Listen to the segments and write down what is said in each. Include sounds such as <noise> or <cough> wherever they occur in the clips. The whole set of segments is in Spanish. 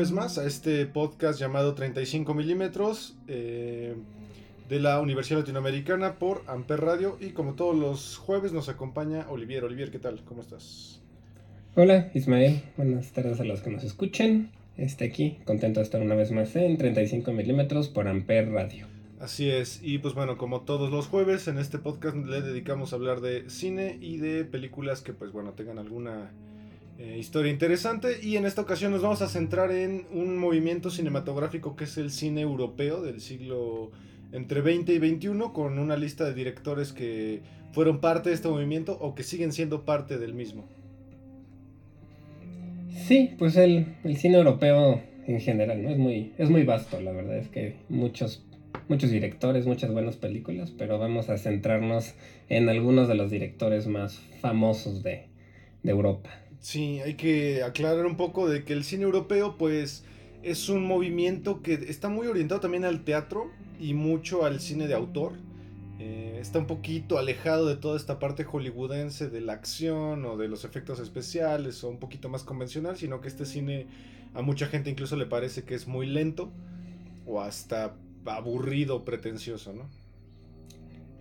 Jueves más a este podcast llamado 35 milímetros eh, de la Universidad Latinoamericana por Amper Radio y como todos los jueves nos acompaña Olivier. Olivier, ¿qué tal? ¿Cómo estás? Hola Ismael, buenas tardes a los que nos escuchen. Este aquí, contento de estar una vez más en 35 milímetros por Amper Radio. Así es, y pues bueno, como todos los jueves en este podcast le dedicamos a hablar de cine y de películas que pues bueno tengan alguna eh, historia interesante y en esta ocasión nos vamos a centrar en un movimiento cinematográfico que es el cine europeo del siglo entre 20 y 21 con una lista de directores que fueron parte de este movimiento o que siguen siendo parte del mismo. Sí, pues el, cine europeo en general, ¿no? Es muy, es muy vasto, la verdad es que muchos, muchos directores, muchas buenas películas, pero vamos a centrarnos en algunos de los directores más famosos de, de Europa. Sí, hay que aclarar un poco de que el cine europeo, pues, es un movimiento que está muy orientado también al teatro y mucho al cine de autor. Eh, está un poquito alejado de toda esta parte hollywoodense de la acción o de los efectos especiales o un poquito más convencional, sino que este cine a mucha gente incluso le parece que es muy lento o hasta aburrido, pretencioso, ¿no?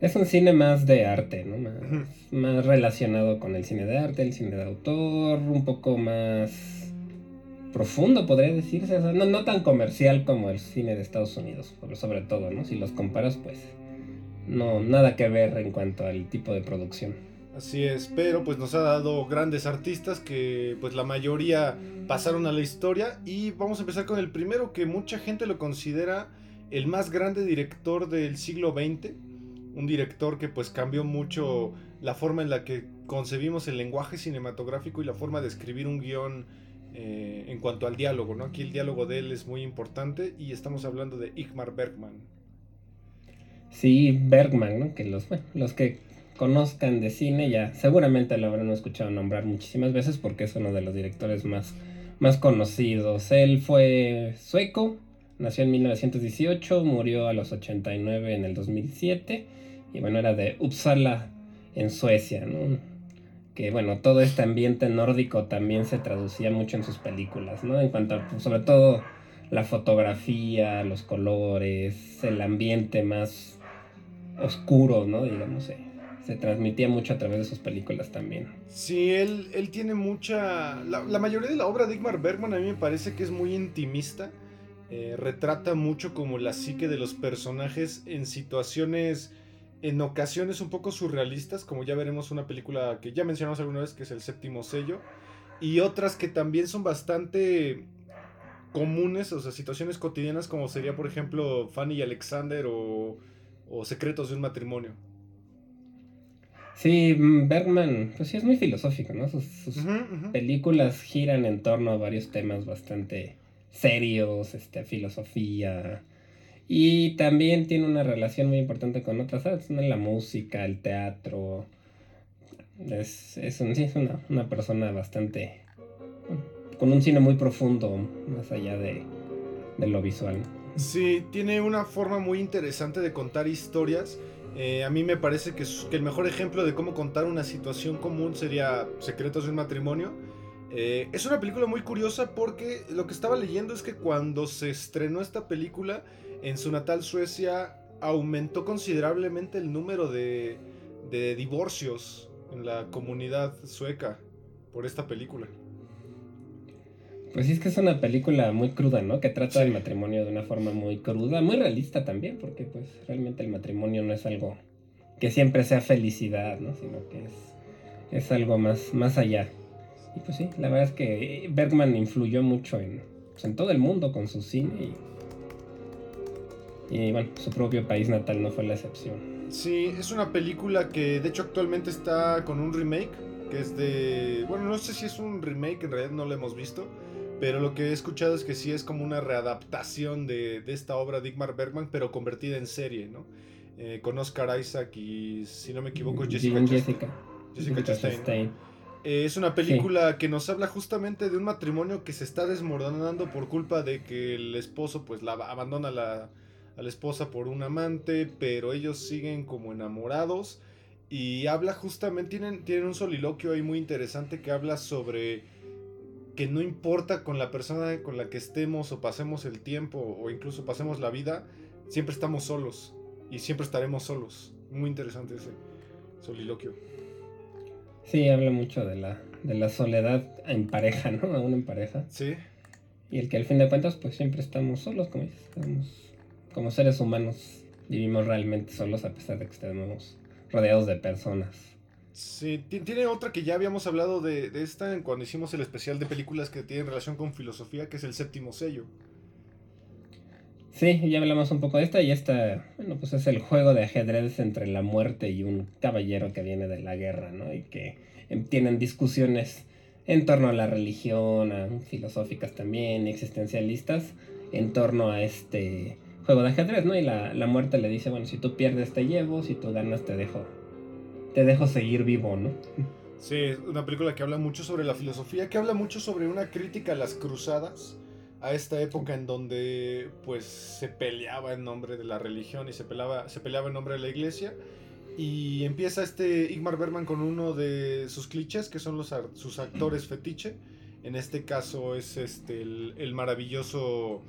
Es un cine más de arte, ¿no? Más, relacionado con el cine de arte, el cine de autor, un poco más profundo, podría decirse. no, no tan comercial como el cine de Estados Unidos, sobre todo, ¿no? Si los comparas, pues no, nada que ver en cuanto al tipo de producción. Así es, pero pues nos ha dado grandes artistas que pues la mayoría pasaron a la historia y vamos a empezar con el primero que mucha gente lo considera el más grande director del siglo XX un director que pues cambió mucho la forma en la que concebimos el lenguaje cinematográfico y la forma de escribir un guion eh, en cuanto al diálogo, ¿no? Aquí el diálogo de él es muy importante y estamos hablando de Igmar Bergman. Sí, Bergman, ¿no? Que los, los que conozcan de cine ya seguramente lo habrán escuchado nombrar muchísimas veces porque es uno de los directores más, más conocidos. Él fue sueco, nació en 1918, murió a los 89 en el 2007 y bueno, era de Uppsala en Suecia, ¿no? Que bueno, todo este ambiente nórdico también se traducía mucho en sus películas, ¿no? En cuanto a, pues, sobre todo la fotografía, los colores, el ambiente más oscuro, ¿no? Digamos, se, se transmitía mucho a través de sus películas también. Sí, él, él tiene mucha... La, la, mayoría de la obra de Igmar Bergman a mí me parece que es muy intimista. Eh, retrata mucho como la psique de los personajes en situaciones en ocasiones un poco surrealistas, como ya veremos una película que ya mencionamos alguna vez, que es El séptimo sello, y otras que también son bastante comunes, o sea, situaciones cotidianas como sería, por ejemplo, Fanny y Alexander o, Secretos de un matrimonio. Sí, mm, Bergman, pues sí, es muy filosófico, ¿no? Sus, películas giran en torno a varios temas bastante serios, este, filosofía, y también tiene una relación muy importante con otras artes, ¿no? la música, el teatro. Es, es, un, es una, persona bastante... con un cine muy profundo, más allá de, lo visual. Sí, tiene una forma muy interesante de contar historias. Eh, a mí me parece que, que, el mejor ejemplo de cómo contar una situación común sería Secretos de un matrimonio. Eh, es una película muy curiosa porque lo que estaba leyendo es que cuando se estrenó esta película, en su natal Suecia aumentó considerablemente el número de, divorcios en la comunidad sueca por esta película. Pues sí, es que es una película muy cruda, ¿no? Que trata del matrimonio de una forma muy cruda, muy realista también, porque pues realmente el matrimonio no es algo que siempre sea felicidad, ¿no? Sino que es, es algo más, más allá. Y pues sí, la verdad es que Bergman influyó mucho en, pues, en todo el mundo con su cine y Y bueno, su propio país natal no fue la excepción. Sí, es una película que de hecho actualmente está con un remake, que es de... Bueno, no sé si es un remake, en realidad no lo hemos visto, pero lo que he escuchado es que sí es como una readaptación de, de esta obra de Igmar Bergman, pero convertida en serie, ¿no? Eh, con Oscar Isaac y, si no me equivoco, Jessica, Jessica. Jessica Chastain. Eh, es una película que nos habla justamente de un matrimonio que se está desmoronando por culpa de que el esposo pues la abandona la, a la esposa por un amante, pero ellos siguen como enamorados y habla justamente, tienen, tienen un soliloquio ahí muy interesante que habla sobre que no importa con la persona con la que estemos o pasemos el tiempo o incluso pasemos la vida, siempre estamos solos y siempre estaremos solos. Muy interesante ese soliloquio. Sí, habla mucho de la, de la soledad en pareja, ¿no? Aún en pareja. Sí. Y el que al fin de cuentas, pues siempre estamos solos, como dices. Como seres humanos vivimos realmente solos a pesar de que estemos rodeados de personas. Sí, tiene otra que ya habíamos hablado de, de esta cuando hicimos el especial de películas que tienen relación con filosofía, que es el séptimo sello. Sí, ya hablamos un poco de esta y esta, bueno, pues es el juego de ajedrez entre la muerte y un caballero que viene de la guerra, ¿no? Y que em, tienen discusiones en torno a la religión, a, filosóficas también, existencialistas, en torno a este juego de ajedrez, ¿no? Y la, la, muerte le dice, bueno, si tú pierdes te llevo, si tú ganas te dejo, te dejo seguir vivo, ¿no? Sí, es una película que habla mucho sobre la filosofía, que habla mucho sobre una crítica a las cruzadas a esta época en donde pues se peleaba en nombre de la religión y se peleaba, se peleaba en nombre de la iglesia. Y empieza este Igmar Berman con uno de sus clichés, que son los, sus actores fetiche. En este caso es este el, maravilloso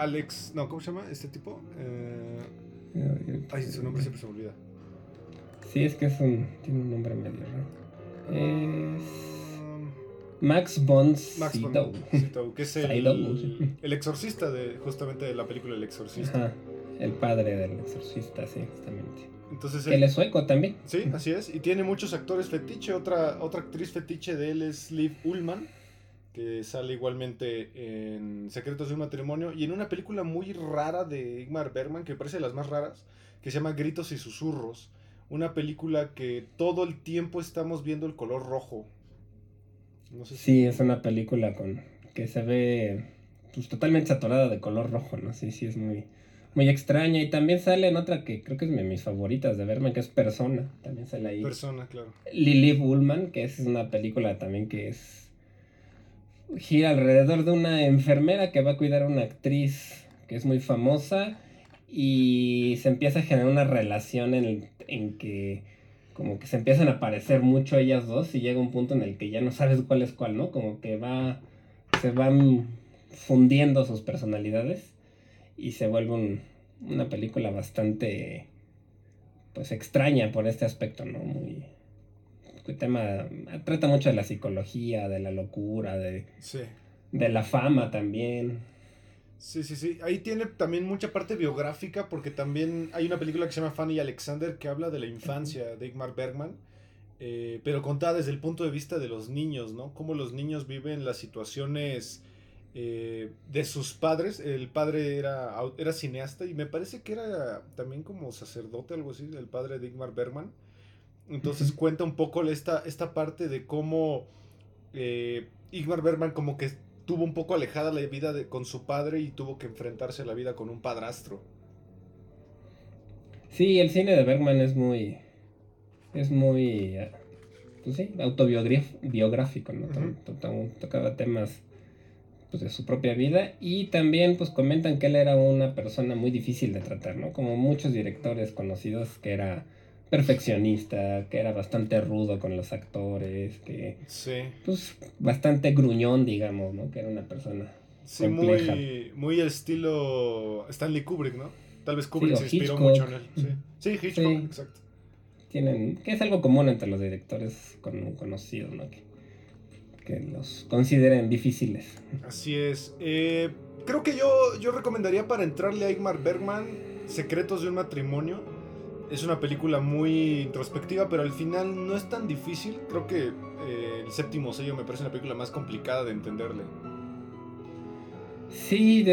Alex... No, ¿cómo se llama este tipo? Eh, ay, su nombre siempre se me olvida. Sí, es que es un, tiene un nombre medio raro. Es... Max von Sydow. que es el, el, exorcista de justamente de la película El Exorcista. el padre del exorcista, sí, justamente. Entonces, él, es sueco también. Sí, así es. Y tiene muchos actores fetiche. Otra, otra actriz fetiche de él es Liv Ullman, que sale igualmente en Secretos de un matrimonio y en una película muy rara de Igmar Bergman, que parece de las más raras, que se llama Gritos y Susurros. Una película que todo el tiempo estamos viendo el color rojo Sí, es una película con que se ve pues, totalmente saturada de color rojo, ¿no? Sí, sí, es muy, muy extraña. Y también sale en otra que creo que es de mis favoritas de verme, que es Persona. También sale ahí. Persona, claro. Lily Bullman, que es una película también que es. Gira alrededor de una enfermera que va a cuidar a una actriz que es muy famosa. Y se empieza a generar una relación en, en que como que se empiezan a parecer mucho ellas dos y llega un punto en el que ya no sabes cuál es cuál, ¿no? Como que va, se van fundiendo sus personalidades y se vuelve una película bastante, pues extraña por este aspecto, ¿no? Muy, tema, trata mucho de la psicología, de la locura, de, de la fama también. Sí, sí, sí. Ahí tiene también mucha parte biográfica porque también hay una película que se llama Fanny Alexander que habla de la infancia de Igmar Bergman, eh, pero contada desde el punto de vista de los niños, ¿no? Cómo los niños viven las situaciones eh, de sus padres. El padre era, era cineasta y me parece que era también como sacerdote, algo así, el padre de Igmar Bergman. Entonces cuenta un poco esta, esta parte de cómo eh, Igmar Bergman como que tuvo un poco alejada la vida de, con su padre y tuvo que enfrentarse a la vida con un padrastro. Sí, el cine de Bergman es muy. Es muy. Eh, pues sí, autobiográfico, ¿no? Tocaba temas pues, de su propia vida y también pues comentan que él era una persona muy difícil de tratar, ¿no? Como muchos directores conocidos que era perfeccionista, que era bastante rudo con los actores, que sí. pues bastante gruñón, digamos, ¿no? Que era una persona sí, muy muy estilo Stanley Kubrick, ¿no? Tal vez Kubrick se inspiró mucho en él. Sí, sí Hitchcock, exacto. Tienen, que es algo común entre los directores conocidos, ¿no? Que, que los consideren difíciles. Así es. Eh, creo que yo, yo recomendaría para entrarle a Igmar Bergman Secretos de un matrimonio es una película muy introspectiva, pero al final no es tan difícil. Creo que eh, el séptimo sello me parece una película más complicada de entenderle. Sí,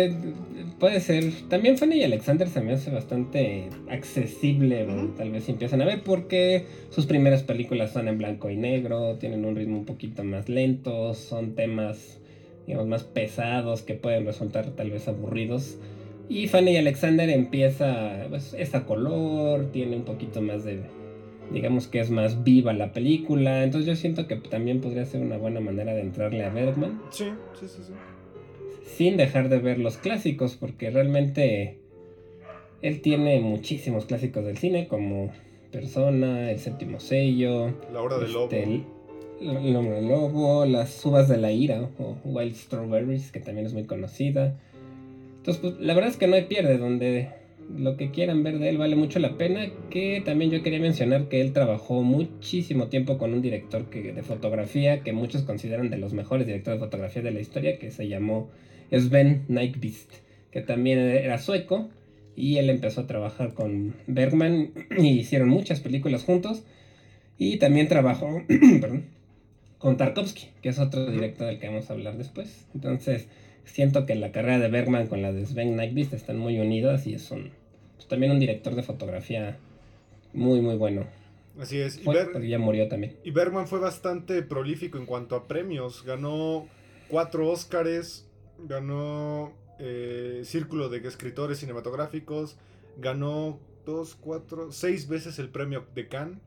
puede ser. También Fanny y Alexander se me hace bastante accesible, tal vez si empiezan a ver, porque sus primeras películas son en blanco y negro, tienen un ritmo un poquito más lento, son temas, digamos, más pesados que pueden resultar tal vez aburridos. Y Fanny y Alexander empieza, pues, es a color, tiene un poquito más de, digamos que es más viva la película. Entonces yo siento que también podría ser una buena manera de entrarle a Bergman. Sí, sí, sí, sí. Sin dejar de ver los clásicos, porque realmente él tiene muchísimos clásicos del cine, como Persona, El Séptimo Sello, La Hora del Lobo. Este, el, Hombre Lobo, Las Uvas de la Ira, o Wild Strawberries, que también es muy conocida. Entonces, pues, la verdad es que no hay pierde, donde lo que quieran ver de él vale mucho la pena. Que también yo quería mencionar que él trabajó muchísimo tiempo con un director que, de fotografía que muchos consideran de los mejores directores de fotografía de la historia, que se llamó Sven Nykvist, que también era sueco. Y él empezó a trabajar con Bergman <clears throat> y hicieron muchas películas juntos. Y también trabajó <clears throat> con Tarkovsky, que es otro director del que vamos a hablar después. Entonces, siento que la carrera de Bergman con la de Sven Nykvist están muy unidas y es un, pues, también un director de fotografía muy, muy bueno. Así es. y ya murió también. Y Bergman fue bastante prolífico en cuanto a premios. Ganó cuatro Óscares, ganó eh, Círculo de Escritores Cinematográficos, ganó dos, cuatro, seis veces el premio de Cannes,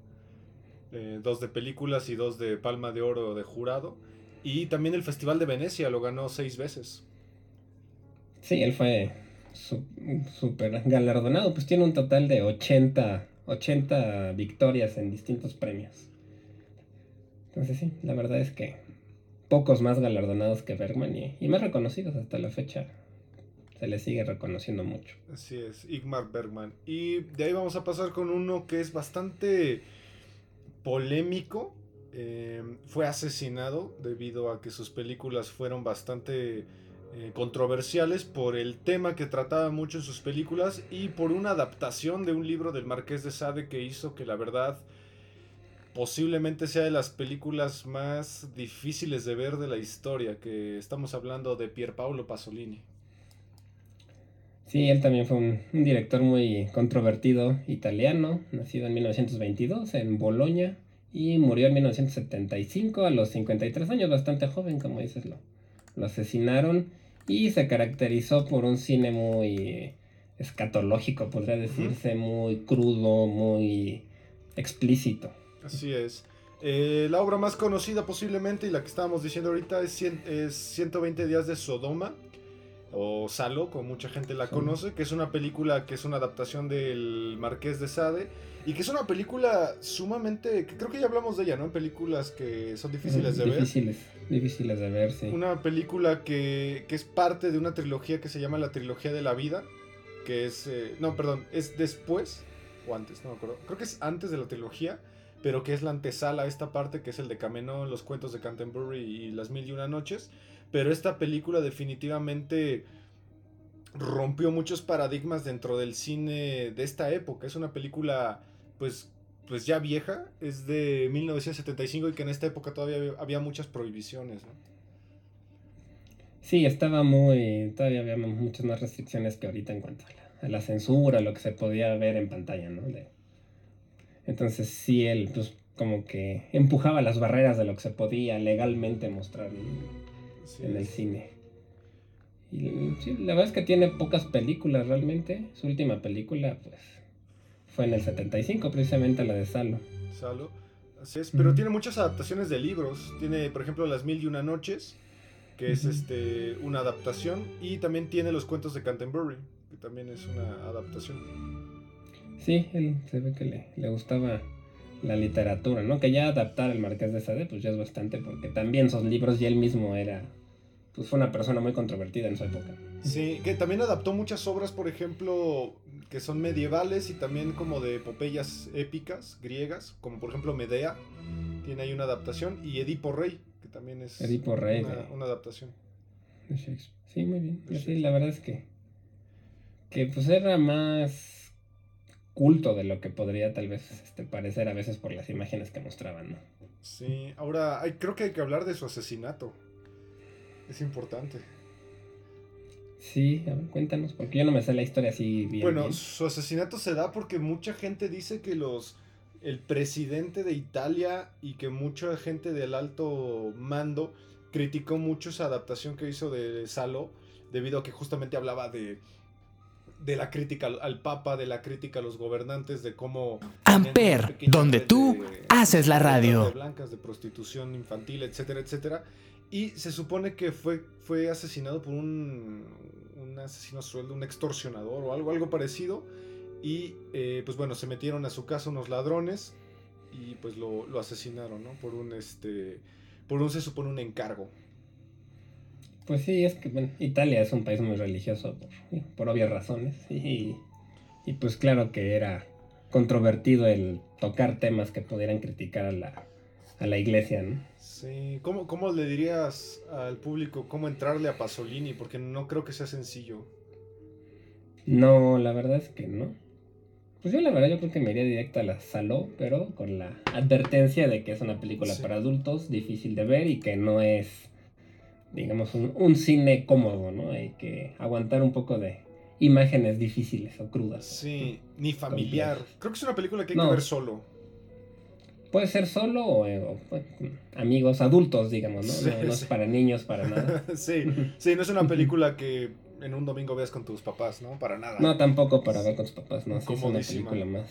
eh, dos de películas y dos de Palma de Oro de jurado. Y también el Festival de Venecia lo ganó seis veces. Sí, él fue súper galardonado, pues tiene un total de 80, 80 victorias en distintos premios. Entonces sí, la verdad es que pocos más galardonados que Bergman y, más reconocidos hasta la fecha. Se le sigue reconociendo mucho. Así es, Igmar Bergman. Y de ahí vamos a pasar con uno que es bastante polémico. Eh, fue asesinado debido a que sus películas fueron bastante eh, controversiales por el tema que trataba mucho en sus películas y por una adaptación de un libro del Marqués de Sade que hizo que la verdad posiblemente sea de las películas más difíciles de ver de la historia, que estamos hablando de Pier Paolo Pasolini. Sí, él también fue un, director muy controvertido italiano, nacido en 1922 en Bolonia y murió en 1975 a los 53 años, bastante joven, como dices, lo asesinaron y se caracterizó por un cine muy escatológico, podría decirse, muy crudo, muy explícito. Así es. Eh, la obra más conocida posiblemente y la que estábamos diciendo ahorita es, es 120 días de Sodoma o Salo, como mucha gente la conoce, que es una película que es una adaptación del Marqués de Sade y que es una película sumamente, que creo que ya hablamos de ella, ¿no? En películas que son difíciles de ver. Difíciles de ver, sí. Una película que, que, es parte de una trilogía que se llama la trilogía de la vida, que es, eh, no, perdón, es después o antes, no me acuerdo, creo que es antes de la trilogía, pero que es la antesala a esta parte, que es el de Camenón, los cuentos de Canterbury y las mil y una noches. Pero esta película definitivamente rompió muchos paradigmas dentro del cine de esta época. Es una película, pues, pues ya vieja, es de 1975 y que en esta época todavía había, muchas prohibiciones. Sí, estaba muy, todavía había muchas más restricciones que ahorita en cuanto a la, censura, lo que se podía ver en pantalla, ¿no? entonces sí, él, pues, como que empujaba las barreras de lo que se podía legalmente mostrar en el cine. Y la verdad es que tiene pocas películas realmente. Su última película, pues, fue en el 75, precisamente la de Salo. Salo, así es. Pero tiene muchas adaptaciones de libros. Tiene, por ejemplo, Las Mil y Una Noches, que es este una adaptación. Y también tiene Los Cuentos de Canterbury, que también es una adaptación. Sí, él se ve que le, le gustaba la literatura, ¿no? Que ya adaptar el Marqués de Sade, pues ya es bastante, porque también sus libros y él mismo era pues fue una persona muy controvertida en su época. Sí, que también adaptó muchas obras, por ejemplo, que son medievales y también como de epopeyas épicas griegas, como por ejemplo Medea, tiene ahí una adaptación, y Edipo Rey, que también es Edipo Rey, una, adaptación. Sí, muy bien. Sí, la verdad es que, que pues era más culto de lo que podría tal vez este, parecer a veces por las imágenes que mostraban, ¿no? Sí, ahora hay, creo que hay que hablar de su asesinato. Es importante. Sí, a ver, cuéntanos, porque yo no me sé la historia así bien. Bueno, su asesinato se da porque mucha gente dice que los el presidente de Italia y que mucha gente del alto mando criticó mucho esa adaptación que hizo de Salo debido a que justamente hablaba de de la crítica al, Papa, de la crítica a los gobernantes, de cómo... Amper, donde tú haces la radio. De blancas, de prostitución infantil, etcétera, etcétera. Y se supone que fue, fue asesinado por un, un asesino sueldo, un extorsionador o algo, algo parecido. Y eh, pues bueno, se metieron a su casa unos ladrones y pues lo, lo asesinaron, ¿no? Por un, este, por un, se supone, un encargo. Pues sí, es que Italia es un país muy religioso por, obvias razones. <laughs> Y, y, pues claro que era controvertido el tocar temas que pudieran criticar a la, a la iglesia, ¿no? Sí, ¿Cómo, ¿cómo le dirías al público cómo entrarle a Pasolini? Porque no creo que sea sencillo. No, la verdad es que no. Pues yo la verdad yo creo que me iría directo a la Saló, pero con la advertencia de que es una película para adultos, difícil de ver y que no es digamos, un, cine cómodo, ¿no? Hay que aguantar un poco de imágenes difíciles o crudas. Sí, ni familiar. Creo que es una película que hay que ver solo. Puede ser solo o, eh, amigos adultos, digamos, ¿no? no, es para niños, para nada. <laughs> sí, sí, no es una película que en un domingo veas con tus papás, ¿no? Para nada. No, tampoco para ver con tus papás, ¿no? Sí, es una película más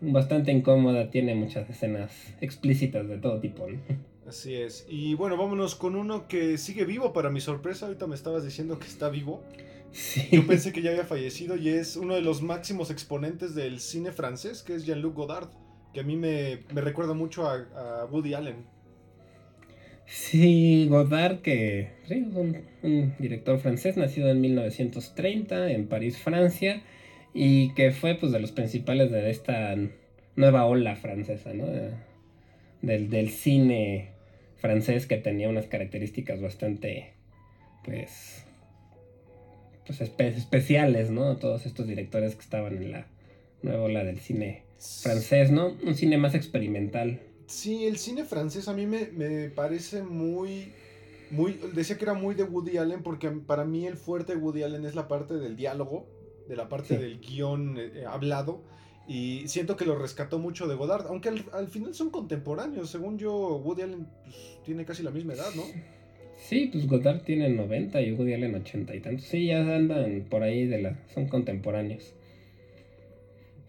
bastante incómoda, tiene muchas escenas explícitas de todo tipo, ¿no? Así es. Y bueno, vámonos con uno que sigue vivo para mi sorpresa. Ahorita me estabas diciendo que está vivo. Sí. Yo pensé que ya había fallecido y es uno de los máximos exponentes del cine francés, que es Jean-Luc Godard, que a mí me, recuerda mucho a, Woody Allen. Sí, Godard, que es un, director francés nacido en 1930 en París, Francia, y que fue pues de los principales de esta nueva ola francesa, ¿no? del, del cine francés que tenía unas características bastante, pues, pues especiales, ¿no? Todos estos directores que estaban en la nueva ola del cine francés, ¿no? Un cine más experimental. Sí, el cine francés a mí me, parece muy, muy, decía que era muy de Woody Allen porque para mí el fuerte de Woody Allen es la parte del diálogo, de la parte del guion eh, hablado y siento que lo rescató mucho de Godard, aunque al, final son contemporáneos. Según yo, Woody Allen pues, tiene casi la misma edad, ¿no? Sí, pues Godard tiene 90 y Woody Allen 80 y tantos. Sí, ya andan por ahí de la... son contemporáneos.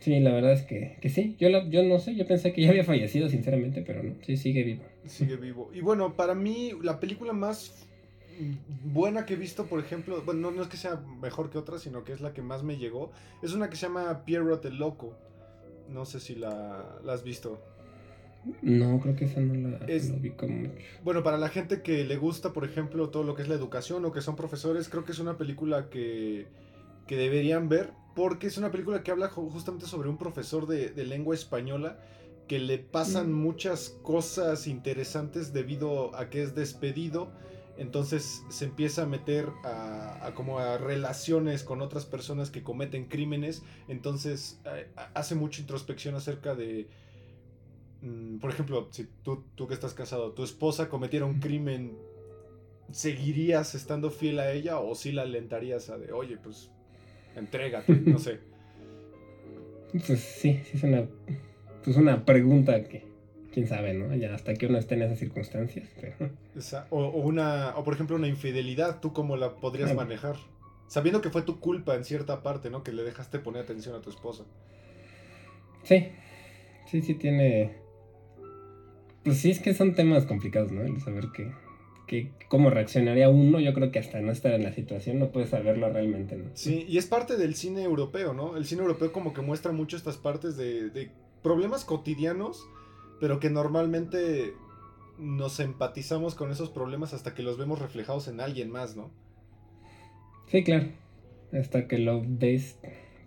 Sí, la verdad es que, que sí. Yo, yo no sé, yo pensé que ya había fallecido, sinceramente, pero no. Sí, sigue vivo. Sigue vivo. Y bueno, para mí, la película más buena que he visto, por ejemplo, bueno, no, es que sea mejor que otra, sino que es la que más me llegó, es una que se llama Pierrot el Loco. No sé si la, has visto. No, creo que esa no la, vi como Bueno, para la gente que le gusta, por ejemplo, todo lo que es la educación o que son profesores, creo que es una película que, que deberían ver porque es una película que habla justamente sobre un profesor de, lengua española que le pasan mm. muchas cosas interesantes debido a que es despedido entonces se empieza a meter a, como a relaciones con otras personas que cometen crímenes. Entonces hace mucha introspección acerca de, mm, por ejemplo, si tú, tú que estás casado, tu esposa cometiera un crimen, ¿seguirías estando fiel a ella o si la alentarías a de, oye, pues entrégate, no sé? <laughs> Pues sí, sí es una, pues una pregunta que quién sabe, ¿no? Ya hasta que uno esté en esas circunstancias. <laughs> o, una, o por ejemplo una infidelidad, ¿tú cómo la podrías manejar? Sabiendo que fue tu culpa en cierta parte, ¿no? Que le dejaste poner atención a tu esposa. Sí, sí, sí tiene... Pues sí, es que son temas complicados, ¿no? El saber que, que cómo reaccionaría uno, yo creo que hasta no estar en la situación no puedes saberlo realmente, ¿no? Sí, y es parte del cine europeo, ¿no? El cine europeo como que muestra mucho estas partes de, de problemas cotidianos pero que normalmente nos empatizamos con esos problemas hasta que los vemos reflejados en alguien más, ¿no? Sí, claro. Hasta que lo ves,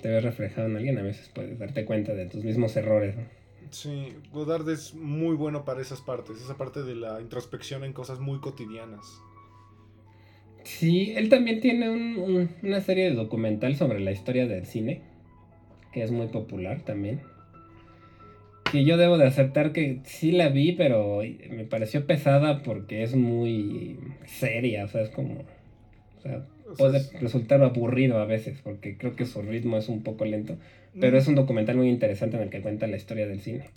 te ves reflejado en alguien, a veces puedes darte cuenta de tus mismos errores, ¿no? Sí, Godard es muy bueno para esas partes, esa parte de la introspección en cosas muy cotidianas. Sí, él también tiene una serie de documental sobre la historia del cine, que es muy popular también que yo debo de aceptar que sí la vi, pero me pareció pesada porque es muy seria, o sea, es como... puede resultar aburrido a veces, porque creo que su ritmo es un poco lento. Pero es un documental muy interesante en el que cuenta la historia del cine.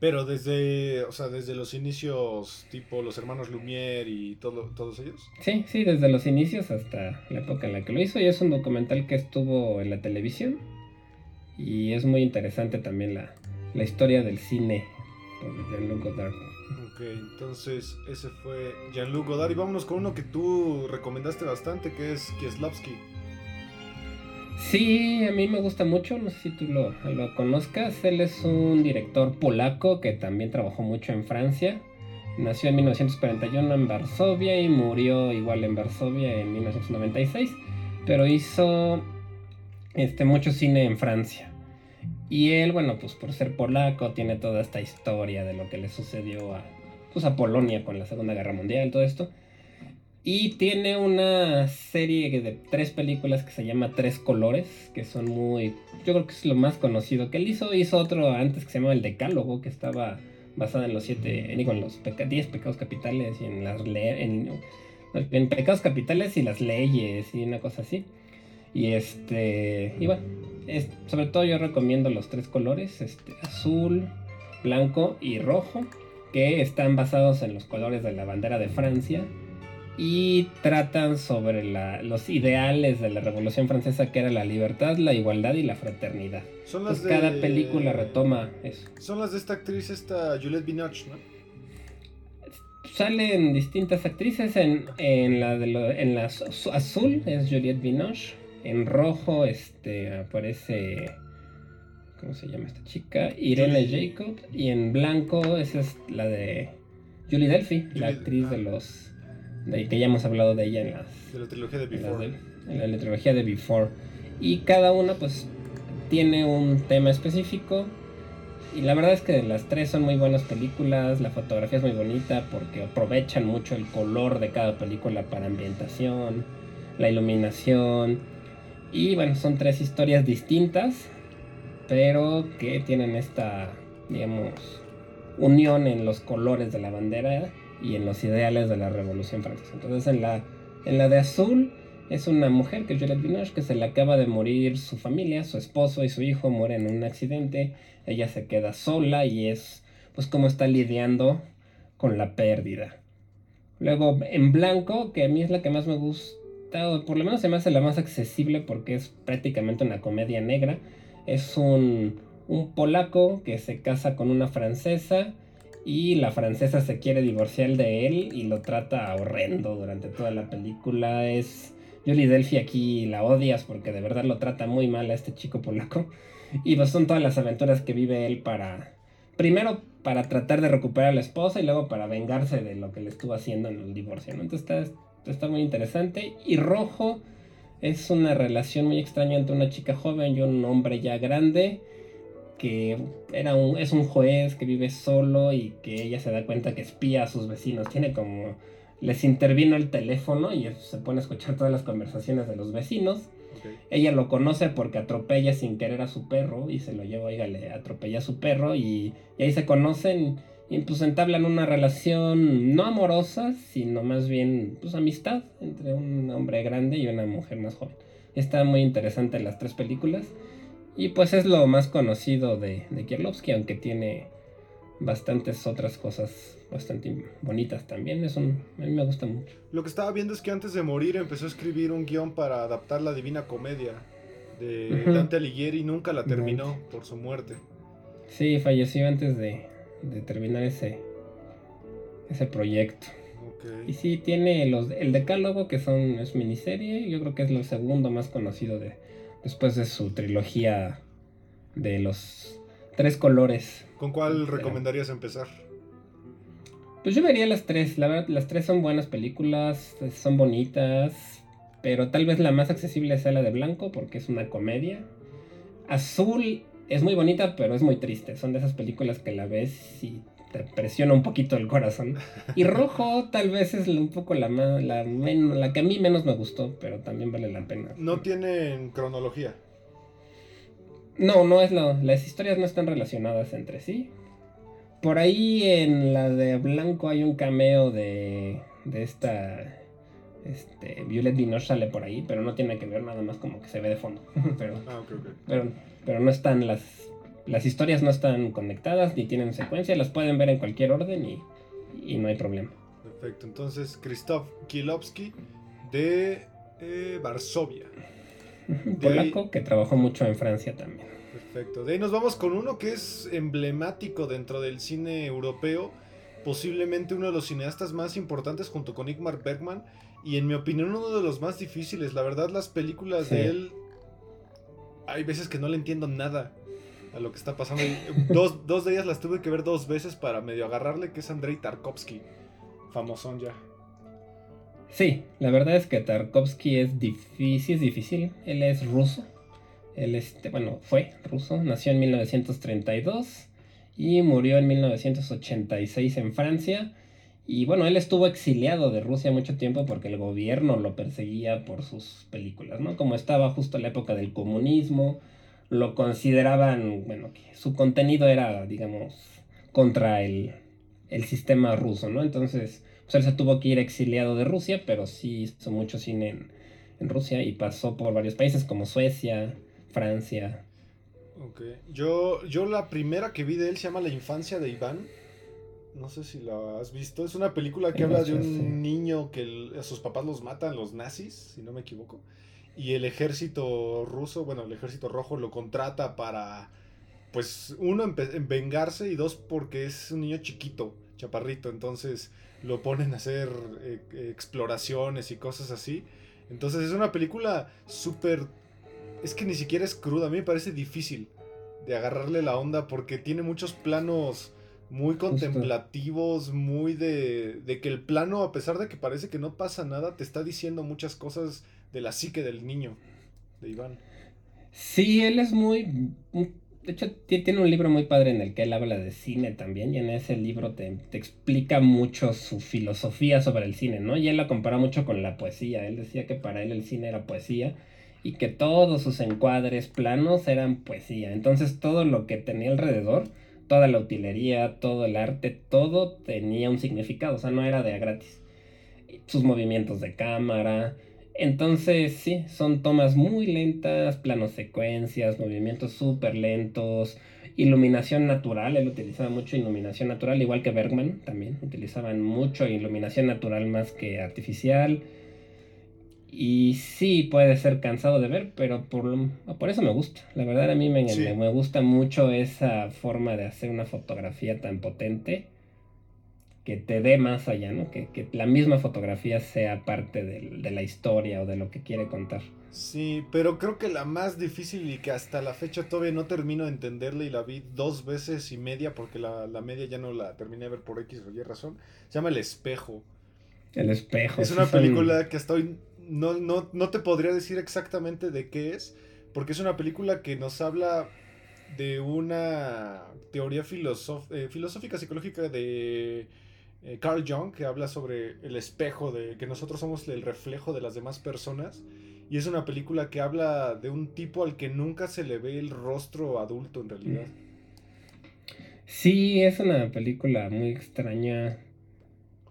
Pero desde, o sea, desde los inicios, tipo los hermanos Lumière y todo, todos ellos. Sí, sí, desde los inicios hasta la época en la que lo hizo. Y es un documental que estuvo en la televisión. Y es muy interesante también la, la historia del cine por Jean-Luc Godard. Ok, entonces ese fue Jean-Luc Godard. Y vámonos con uno que tú recomendaste bastante, que es Kieslowski. Sí, a mí me gusta mucho, no sé si tú lo, lo, conozcas. Él es un director polaco que también trabajó mucho en Francia. Nació en 1941 en Varsovia y murió igual en Varsovia en 1996. Pero hizo este, mucho cine en Francia. Y él, bueno, pues por ser polaco, tiene toda esta historia de lo que le sucedió a, pues a Polonia con la Segunda Guerra Mundial, todo esto. Y tiene una serie de tres películas que se llama Tres Colores, que son muy... Yo creo que es lo más conocido que él hizo. Hizo otro antes que se llamaba El Decálogo, que estaba basado en los siete... Digo, en los diez pecados capitales y en las... En, en pecados capitales y las leyes y una cosa así. Y este... Y bueno, es, sobre todo yo recomiendo los tres colores, este, azul, blanco y rojo, que están basados en los colores de la bandera de Francia y tratan sobre los ideales de la Revolución Francesa que era la libertad, la igualdad y la fraternidad. Son las de... Cada película retoma eso. Son las de esta actriz, esta Juliette Binoche, ¿no? Salen distintas actrices en, la de en la azul es Juliette Binoche, en rojo este aparece ¿cómo se llama esta chica? Irene Jacob y en blanco esa es la de Julie Delphi, la actriz de ah. los que ya hemos hablado de ella en las... De la trilogía de Before. En la, trilogía de Before. Y cada una pues tiene un tema específico. Y la verdad es que las tres son muy buenas películas, la fotografía es muy bonita porque aprovechan mucho el color de cada película para ambientación, la iluminación. Y bueno, son tres historias distintas, pero que tienen esta, digamos, unión en los colores de la bandera y en los ideales de la Revolución Francesa. Entonces en la, en la de azul es una mujer que es Juliette Binoche que se le acaba de morir su familia, su esposo y su hijo mueren en un accidente, ella se queda sola y es pues como está lidiando con la pérdida. Luego en blanco, que a mí es la que más me gusta, o por lo menos se me hace la más accesible porque es prácticamente una comedia negra, es un, un polaco que se casa con una francesa, y la francesa se quiere divorciar de él y lo trata horrendo durante toda la película. Es Julie Delphi aquí la odias porque de verdad lo trata muy mal a este chico polaco. Y pues son todas las aventuras que vive él para... Primero para tratar de recuperar a la esposa y luego para vengarse de lo que le estuvo haciendo en el divorcio. Entonces está, está muy interesante. Y Rojo es una relación muy extraña entre una chica joven y un hombre ya grande que era un, es un juez que vive solo y que ella se da cuenta que espía a sus vecinos. Tiene como... Les intervino el teléfono y se pone a escuchar todas las conversaciones de los vecinos. Ella lo conoce porque atropella sin querer a su perro y se lo lleva, oiga, le atropella a su perro y, ahí se conocen y pues entablan una relación no amorosa, sino más bien pues amistad entre un hombre grande y una mujer más joven. Está muy interesante las tres películas. Y pues es lo más conocido de, de Kierlowski, aunque tiene bastantes otras cosas bastante bonitas también. Es un, a mí me gusta mucho. Lo que estaba viendo es que antes de morir empezó a escribir un guion para adaptar la Divina Comedia de Dante Alighieri y nunca la terminó por su muerte. Sí, falleció antes de, de terminar ese, ese proyecto. Y sí, tiene los, el Decálogo, que son, es miniserie, yo creo que es lo segundo más conocido de, después de su trilogía de los tres colores. ¿Con cuál recomendarías empezar? Pues yo vería las tres, la verdad, las tres son buenas películas, son bonitas, pero tal vez la más accesible sea la de blanco porque es una comedia. Azul es muy bonita, pero es muy triste, son de esas películas que la ves y te presiona un poquito el corazón. Y rojo <laughs> tal vez es un poco la, la, la que a mí menos me gustó, pero también vale la pena. No tienen cronología. No, no es lo. Las historias no están relacionadas entre sí. Por ahí en la de Blanco hay un cameo de, de esta Este, Violet Binoche sale por ahí, pero no tiene que ver nada más como que se ve de fondo. <laughs> pero, Ah, ok, ok. pero, pero no están las, las historias no están conectadas ni tienen secuencia, las pueden ver en cualquier orden y, y no hay problema. Perfecto. Entonces, Krzysztof Kielowski de eh, Varsovia. Ahí- Polaco que trabajó mucho en Francia también. Perfecto. De ahí nos vamos con uno que es emblemático dentro del cine europeo. Posiblemente uno de los cineastas más importantes junto con Igmar Bergman. Y en mi opinión uno de los más difíciles. La verdad las películas Sí. de él... Hay veces que no le entiendo nada a lo que está pasando. Y <laughs> dos, dos de ellas las tuve que ver dos veces para medio agarrarle, que es Andrei Tarkovsky. Famosón ya. Sí, la verdad es que Tarkovsky es difícil, es difícil. Él es ruso. Él este, bueno, fue ruso, nació en 1932 y murió en 1986 en Francia. Y bueno, él estuvo exiliado de Rusia mucho tiempo porque el gobierno lo perseguía por sus películas, ¿no? Como estaba justo en la época del comunismo, lo consideraban, bueno, su contenido era, digamos, contra el, el sistema ruso, ¿no? Entonces, pues él se tuvo que ir exiliado de Rusia, pero sí hizo mucho cine en, en Rusia y pasó por varios países como Suecia, Francia. Ok. Yo, yo la primera que vi de él se llama La infancia de Iván. No sé si la has visto. Es una película que Sí, habla de un sí. niño que el- a sus papás los matan los nazis, si no me equivoco. Y el ejército ruso, bueno, el ejército rojo lo contrata para, pues, uno, en vengarse y dos, porque es un niño chiquito, chaparrito. Entonces lo ponen a hacer eh, exploraciones y cosas así. Entonces es una película súper... Es que ni siquiera es cruda, a mí me parece difícil de agarrarle la onda porque tiene muchos planos muy contemplativos, muy de, de que el plano, a pesar de que parece que no pasa nada, te está diciendo muchas cosas de la psique del niño, de Iván. Sí, él es muy... De hecho, ti- tiene un libro muy padre en el que él habla de cine también, y en ese libro te, te explica mucho su filosofía sobre el cine, ¿no? Y él la compara mucho con la poesía. Él decía que para él el cine era poesía y que todos sus encuadres planos eran poesía. Entonces todo lo que tenía alrededor, toda la utilería, todo el arte, todo tenía un significado, o sea, no era de a gratis. Sus movimientos de cámara, entonces, sí, son tomas muy lentas, planos secuencias, movimientos súper lentos, iluminación natural, él utilizaba mucho iluminación natural, igual que Bergman también, utilizaban mucho iluminación natural más que artificial. Y sí, puede ser cansado de ver, pero por, lo- por eso me gusta. La verdad a mí me, Sí. me, gusta mucho esa forma de hacer una fotografía tan potente que te dé más allá, ¿no? Que, que la misma fotografía sea parte del- de la historia o de lo que quiere contar. Sí, pero creo que la más difícil y que hasta la fecha todavía no termino de entenderla y la vi dos veces y media porque la, la media ya no la terminé de ver por X o Y razón, se llama El Espejo. El espejo. Es una son- película que hasta hoy no, no, no te podría decir exactamente de qué es, porque es una película que nos habla de una teoría filosof- eh, filosófica, psicológica de eh, Carl Jung, que habla sobre el espejo, de que nosotros somos el reflejo de las demás personas. Y es una película que habla de un tipo al que nunca se le ve el rostro adulto en realidad. Sí, es una película muy extraña,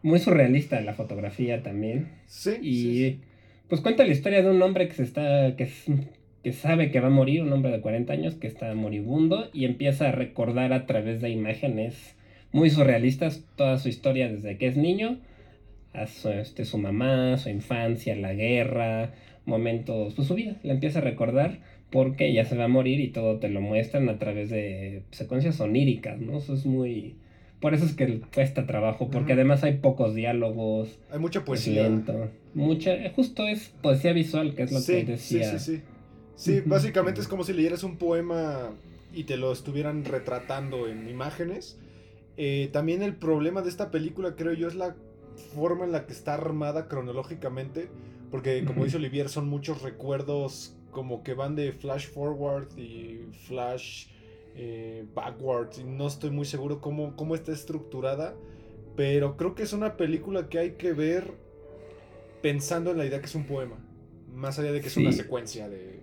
muy surrealista la fotografía también. Sí, Y sí, sí. Pues cuenta la historia de un hombre que se está, que, que sabe que va a morir, un hombre de 40 años que está moribundo y empieza a recordar a través de imágenes muy surrealistas toda su historia desde que es niño, a su, este, su mamá, su infancia, la guerra, momentos, pues su vida, la empieza a recordar porque ya se va a morir y todo te lo muestran a través de secuencias oníricas, ¿no? Eso es muy... Por eso es que cuesta trabajo, porque además hay pocos diálogos, Hay mucha es poesía. lento. Mucha, justo es poesía visual, que es lo que decía. Sí, sí, sí. Sí, básicamente es como si leyeras un poema y te lo estuvieran retratando en imágenes. Eh, también el problema de esta película, creo yo, es la forma en la que está armada cronológicamente. Porque, como dice Olivier, son muchos recuerdos como que van de flash forward y flash eh, backwards. Y no estoy muy seguro cómo, cómo está estructurada. Pero creo que es una película que hay que ver pensando en la idea que es un poema. Más allá de que es una secuencia de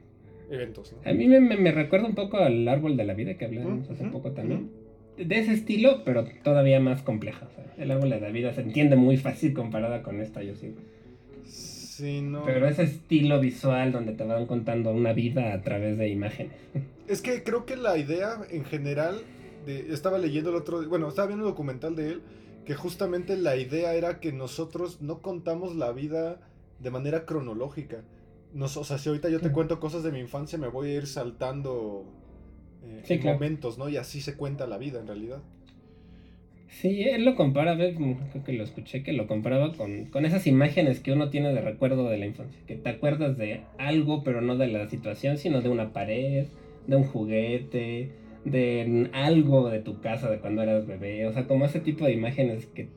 eventos. ¿no? A mí me, me- me recuerda un poco al árbol de la vida que hablamos hace poco también. De ese estilo, pero todavía más compleja. o sea, el árbol de la vida se entiende muy fácil comparada con esta, yo. Sí, no. Pero ese estilo visual donde te van contando una vida a través de imágenes. <laughs> Es que creo que la idea en general, de, estaba leyendo el otro, bueno, estaba viendo un documental de él, que justamente la idea era que nosotros no contamos la vida de manera cronológica. Nos, o sea, si ahorita yo te cuento cosas de mi infancia, me voy a ir saltando eh, momentos, ¿no? Y así se cuenta la vida en realidad. Sí, él lo compara, creo que lo escuché, que lo comparaba con, con, esas imágenes que uno tiene de recuerdo de la infancia, que te acuerdas de algo, pero no de la situación, sino de una pared, de un juguete, de algo de tu casa, de cuando eras bebé, o sea, como ese tipo de imágenes que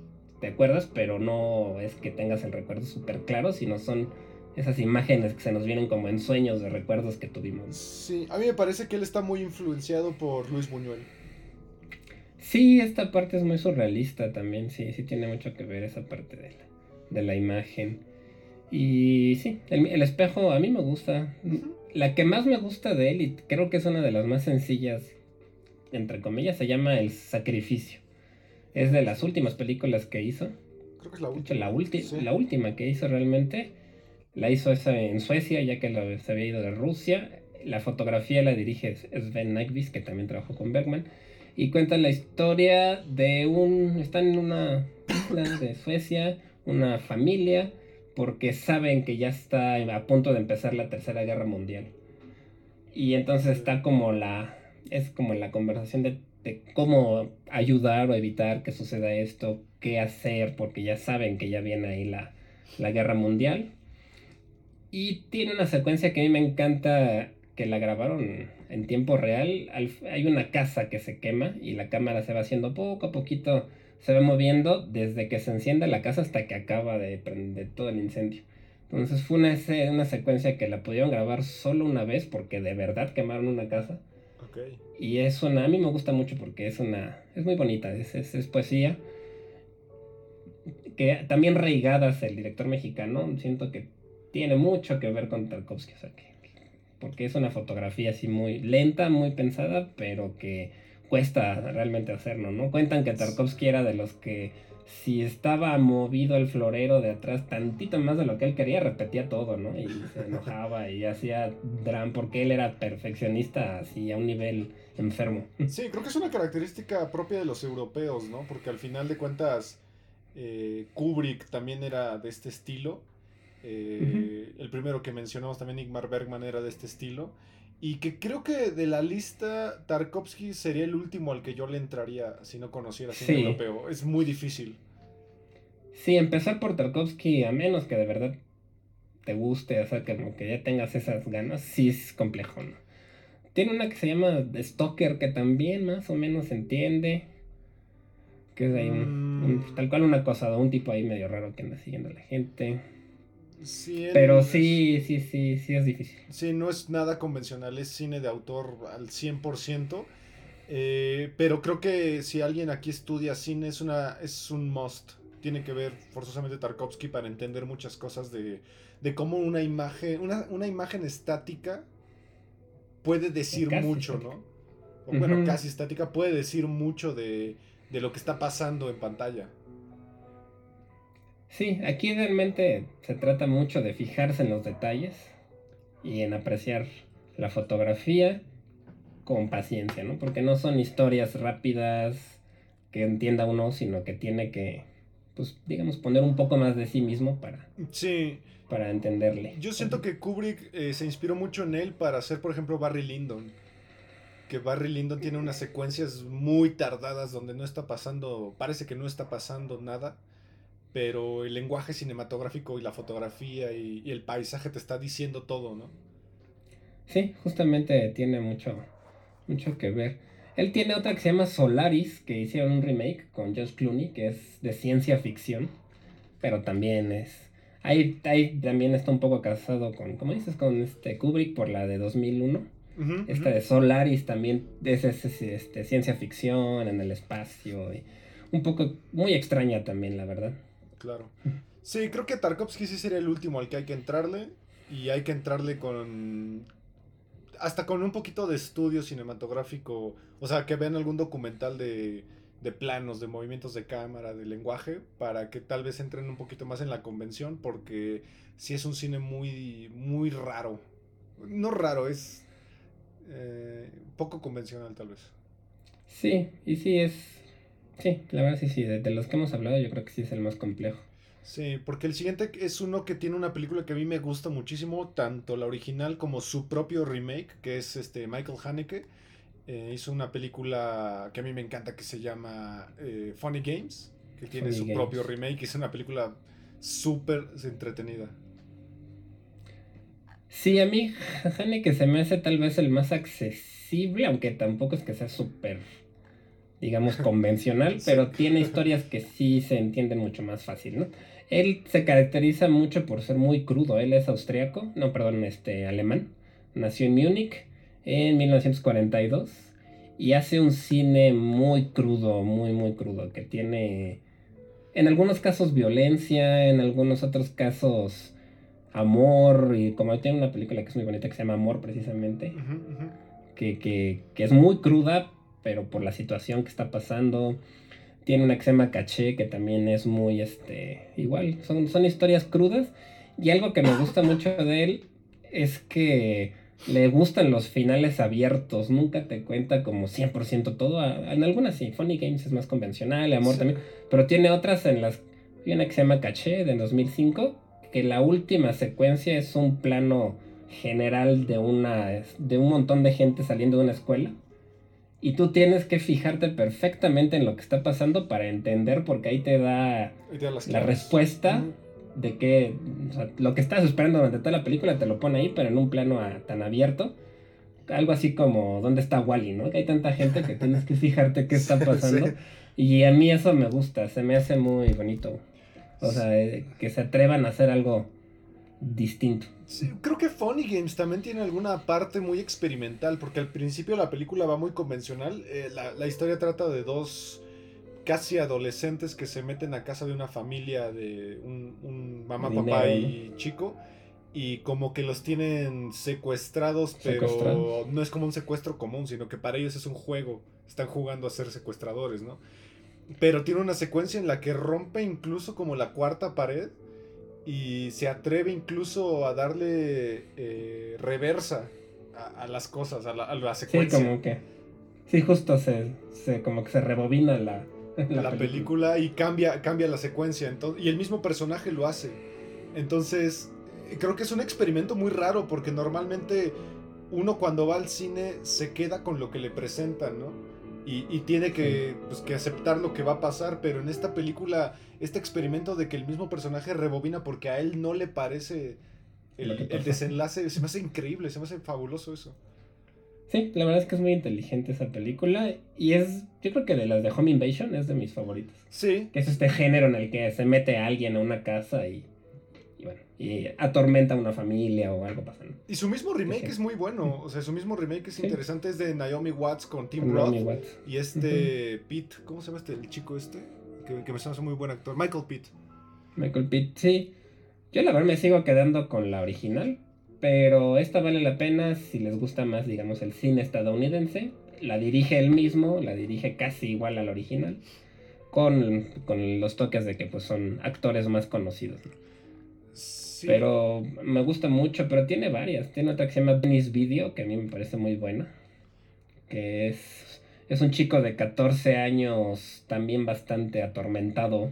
te acuerdas, pero no es que tengas el recuerdo súper claro, sino son esas imágenes que se nos vienen como en sueños de recuerdos que tuvimos. Sí, a mí me parece que él está muy influenciado por Luis Buñuel. Sí, esta parte es muy surrealista también, sí, sí tiene mucho que ver esa parte de la, de la imagen. Y sí, el, espejo a mí me gusta. La que más me gusta de él, y creo que es una de las más sencillas, entre comillas, se llama El Sacrificio. Es de las últimas películas que hizo. Creo que es la última. La, última que hizo realmente. La hizo esa en Suecia, ya que se había ido de Rusia. La fotografía la dirige Sven Nykvist, que también trabajó con Bergman y cuenta la historia de un... Están en una isla de Suecia, una familia, porque saben que ya está a punto de empezar la Tercera Guerra Mundial. Y entonces está como la... Es como la conversación de, cómo ayudar o evitar que suceda esto, qué hacer, porque ya saben que ya viene ahí la, la guerra mundial. Y tiene una secuencia que a mí me encanta que la grabaron en tiempo real. hay una casa que se quema y la cámara se va haciendo poco a poquito, se va moviendo desde que se enciende la casa hasta que acaba de prender todo el incendio. Entonces fue una, una secuencia que la pudieron grabar solo una vez porque de verdad quemaron una casa. Y es una, a mí me gusta mucho porque es una, es muy bonita, es, es, poesía. Que también reigadas el director mexicano, siento que tiene mucho que ver con Tarkovsky. O sea que porque es una fotografía así muy lenta, muy pensada, pero que cuesta realmente hacerlo, ¿no? Cuentan que Tarkovsky era de los que si estaba movido el florero de atrás tantito más de lo que él quería, repetía todo, ¿no? Y se <laughs> enojaba y hacía drama porque él era perfeccionista así a un nivel enfermo. Sí, creo que es una característica propia de los europeos, ¿no? Porque al final de cuentas eh, Kubrick también era de este estilo eh, el primero que mencionamos también, Igmar Bergman, era de este estilo. Y que creo que de la lista, Tarkovsky sería el último al que yo le entraría si no conociera cine europeo. Es muy difícil. Sí, empezar por Tarkovsky, a menos que de verdad te guste, o sea, que, que ya tengas esas ganas, sí es complejo, ¿no? Tiene una que se llama Stalker, que también más o menos entiende. Que es ahí mm. tal cual un acosado, un tipo ahí medio raro que anda siguiendo a la gente. Pero sí, sí, sí, sí es difícil. Sí, no es nada convencional, es cine de autor al 100%. Eh, pero creo que si alguien aquí estudia cine es, una, es un must. Tiene que ver forzosamente Tarkovsky para entender muchas cosas de, de cómo una imagen, una, una, imagen estática puede decir mucho, ¿no? O, bueno, casi estática puede decir mucho de, de lo que está pasando en pantalla. Sí, aquí realmente se trata mucho de fijarse en los detalles y en apreciar la fotografía con paciencia, ¿no? Porque no son historias rápidas que entienda uno, sino que tiene que, pues, digamos, poner un poco más de sí mismo para, sí. para entenderle. Yo siento que Kubrick eh, se inspiró mucho en él para hacer, por ejemplo, Barry Lyndon. Que Barry Lyndon tiene unas secuencias muy tardadas donde no está pasando, parece que no está pasando nada pero el lenguaje cinematográfico y la fotografía y, el paisaje te está diciendo todo, ¿no? Sí, justamente tiene mucho, mucho que ver. Él tiene otra que se llama Solaris, que hicieron un remake con Josh Clooney, que es de ciencia ficción, pero también es... Ahí, ahí también está un poco casado con, ¿cómo dices? Con este Kubrick por la de 2001. Esta de Solaris también es, este, ciencia ficción en el espacio. Y un poco muy extraña también, la verdad. Claro. Sí, creo que Tarkovsky sí sería el último al que hay que entrarle. Y hay que entrarle con. Hasta con un poquito de estudio cinematográfico. O sea, que vean algún documental de, de planos, de movimientos de cámara, de lenguaje, para que tal vez entren un poquito más en la convención, porque sí es un cine muy, muy raro. No raro, es eh, poco convencional tal vez. Sí, y sí es... Sí, la verdad sí, sí, de, los que hemos hablado yo creo que sí es el más complejo. Sí, porque el siguiente es uno que tiene una película que a mí me gusta muchísimo, tanto la original como su propio remake, que es este Michael Haneke. Eh, hizo una película que a mí me encanta que se llama eh, Funny Games, que tiene su propio remake, es una película súper entretenida. Sí, a mí Haneke se me hace tal vez el más accesible, aunque tampoco es que sea súper, digamos, <laughs> convencional, pero tiene historias que sí se entienden mucho más fácil, ¿no? Él se caracteriza mucho por ser muy crudo. Él es austriaco, no, perdón, este, alemán. Nació en Múnich en 1942 y hace un cine muy crudo, muy, muy crudo, que tiene en algunos casos violencia, en algunos otros casos amor, y como tiene una película que es muy bonita que se llama Amor precisamente, Que, que, que, es muy cruda, pero por la situación que está pasando, tiene una que se llama Caché, que también es muy, este, igual, son, son historias crudas. Y algo que me gusta mucho de él es que le gustan los finales abiertos, nunca te cuenta como 100% todo. En algunas sí, Funny Games es más convencional, Amor también, pero tiene otras en las... Hay una que se llama Caché de 2005, que la última secuencia es un plano general de, una, de un montón de gente saliendo de una escuela y tú tienes que fijarte perfectamente en lo que está pasando para entender, porque ahí te da la respuesta de que lo que estás esperando durante toda la película te lo pone ahí, pero en un plano tan abierto. Algo así como ¿dónde está Wally? ¿no? Que hay tanta gente que tienes que fijarte qué <laughs> está pasando. Y a mí eso me gusta, se me hace muy bonito. O sea, eh, que se atrevan a hacer algo distinto. Sí, creo que Funny Games también tiene alguna parte muy experimental, porque al principio la película va muy convencional. Eh, la, historia trata de dos casi adolescentes que se meten a casa de una familia de un, mamá, papá y chico. Y como que los tienen secuestrados, pero no es como un secuestro común, sino que para ellos es un juego. Están jugando a ser secuestradores, ¿no? Pero tiene una secuencia en la que rompe incluso como la cuarta pared y se atreve incluso a darle eh, reversa a, las cosas, a la, secuencia. Sí, como que. Sí, justo se, como que se rebobina la, la, película. y cambia, cambia la secuencia. Entonces, y el mismo personaje lo hace. Entonces, creo que es un experimento muy raro porque normalmente uno cuando va al cine se queda con lo que le presentan, ¿no? Y, tiene pues, que, aceptar lo que va a pasar, pero en esta película, este experimento de que el mismo personaje rebobina porque a él no le parece el, desenlace, se me hace increíble, se me hace fabuloso eso. Sí, la verdad es que es muy inteligente esa película y es, yo creo que de las de Home Invasion es de mis favoritos. Sí. Que es este género en el que se mete alguien a una casa y y bueno, y atormenta a una familia o algo pasa, Y su mismo remake es muy bueno, o sea, su mismo remake es interesante, es de Naomi Watts con Tim Roth y este Pete, ¿cómo se llama este, el chico este? Que, que me suena muy buen actor, Michael Pitt. Michael Pitt, sí. Yo la verdad me sigo quedando con la original, pero esta vale la pena si les gusta más, digamos, el cine estadounidense. La dirige él mismo, la dirige casi igual a la original, con, con los toques de que pues son actores más conocidos. Pero me gusta mucho, pero tiene varias. Tiene otra que se llama Video, que a mí me parece muy buena. Que es, es un chico de 14 años, también bastante atormentado.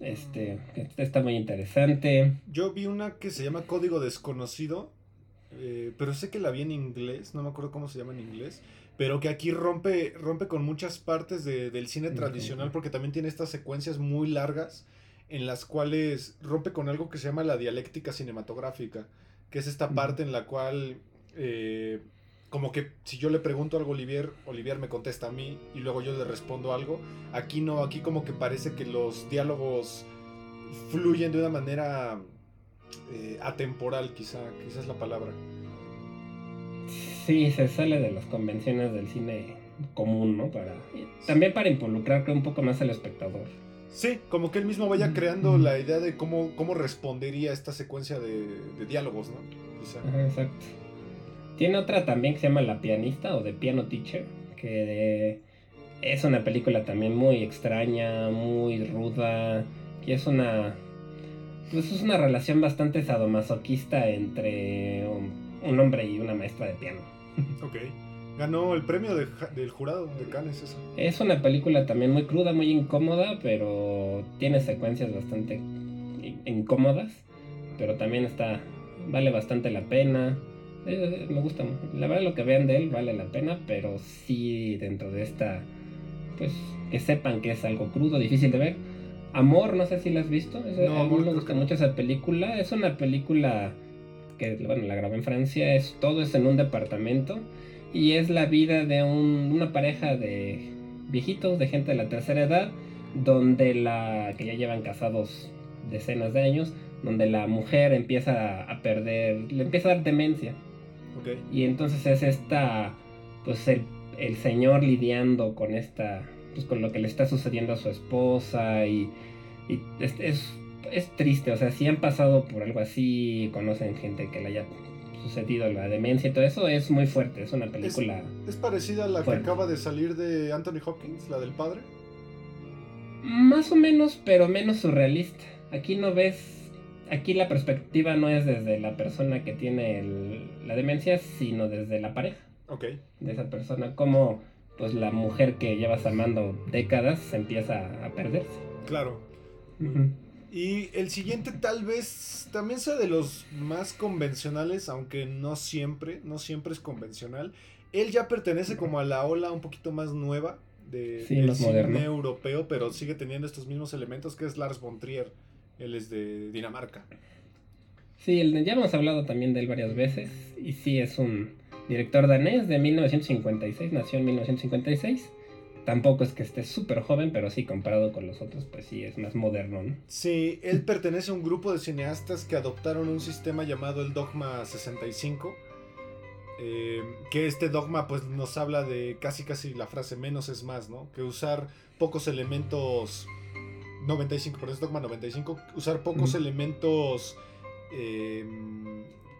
Este, está muy interesante. Yo vi una que se llama Código Desconocido, eh, pero sé que la vi en inglés, no me acuerdo cómo se llama en inglés, pero que aquí rompe, rompe con muchas partes del cine tradicional porque también tiene estas secuencias muy largas en las cuales rompe con algo que se llama la dialéctica cinematográfica, que es esta parte en la cual, eh, como que si yo le pregunto algo a Olivier, Olivier me contesta a mí y luego yo le respondo algo. Aquí no, aquí como que parece que los diálogos fluyen de una manera eh, atemporal, quizá, quizá es la palabra. Sí, se sale de las convenciones del cine común, ¿no? Para, también para involucrar un poco más al espectador. Sí, como que él mismo vaya creando la idea de cómo, cómo respondería esta secuencia de, diálogos, ¿no? exacto. Tiene otra también que se llama La Pianista o The Piano Teacher, que es una película también muy extraña, muy ruda, y es una pues es una relación bastante sadomasoquista entre un, hombre y una maestra de piano. Ok. Ganó el premio del jurado de Cannes eso. Es una película también muy cruda, muy incómoda, pero tiene secuencias bastante incómodas, pero también está vale bastante la pena. Eh, me gusta, la verdad lo que vean de él vale la pena, pero sí dentro de esta pues que sepan que es algo crudo, difícil de ver Amor, no sé si la has visto. no, a mí me gusta mucho esa película. Es una película que, bueno, la grabé en Francia. Es, todo es en un departamento. Y es la vida de una pareja de viejitos, de gente de la tercera edad, donde la. que ya llevan casados decenas de años, donde la mujer empieza a perder. le empieza a dar demencia. Y entonces es esta. pues el, el señor lidiando con esta pues, con lo que le está sucediendo a su esposa y, es, es, triste, o sea, si han pasado por algo así, conocen gente que le haya sucedido la demencia y todo eso, es muy fuerte, es una película... ¿Es, parecida a la que acaba de salir de Anthony Hopkins, la del padre? Más o menos, pero menos surrealista. Aquí no ves, aquí la perspectiva no es desde la persona que tiene la demencia, sino desde la pareja. Ok. De esa persona, como pues la mujer que llevas amando décadas empieza a perderse. Claro. Y el siguiente tal vez también sea de los más convencionales, aunque no siempre, no siempre es convencional. Él ya pertenece como a la ola un poquito más nueva de, del cine europeo, pero sigue teniendo estos mismos elementos que es Lars von Trier. Él es de Dinamarca. Sí, ya hemos hablado también de él varias veces y sí es un Director danés de 1956, nació en 1956. Tampoco es que esté súper joven, pero sí, comparado con los otros, pues sí, es más moderno, ¿no? Sí, él pertenece a un grupo de cineastas que adoptaron un sistema llamado el Dogma 65. Eh, que este dogma pues nos habla de casi casi la frase menos es más, ¿no? Que usar pocos elementos... 95, por eso Dogma 95, usar pocos elementos... Eh,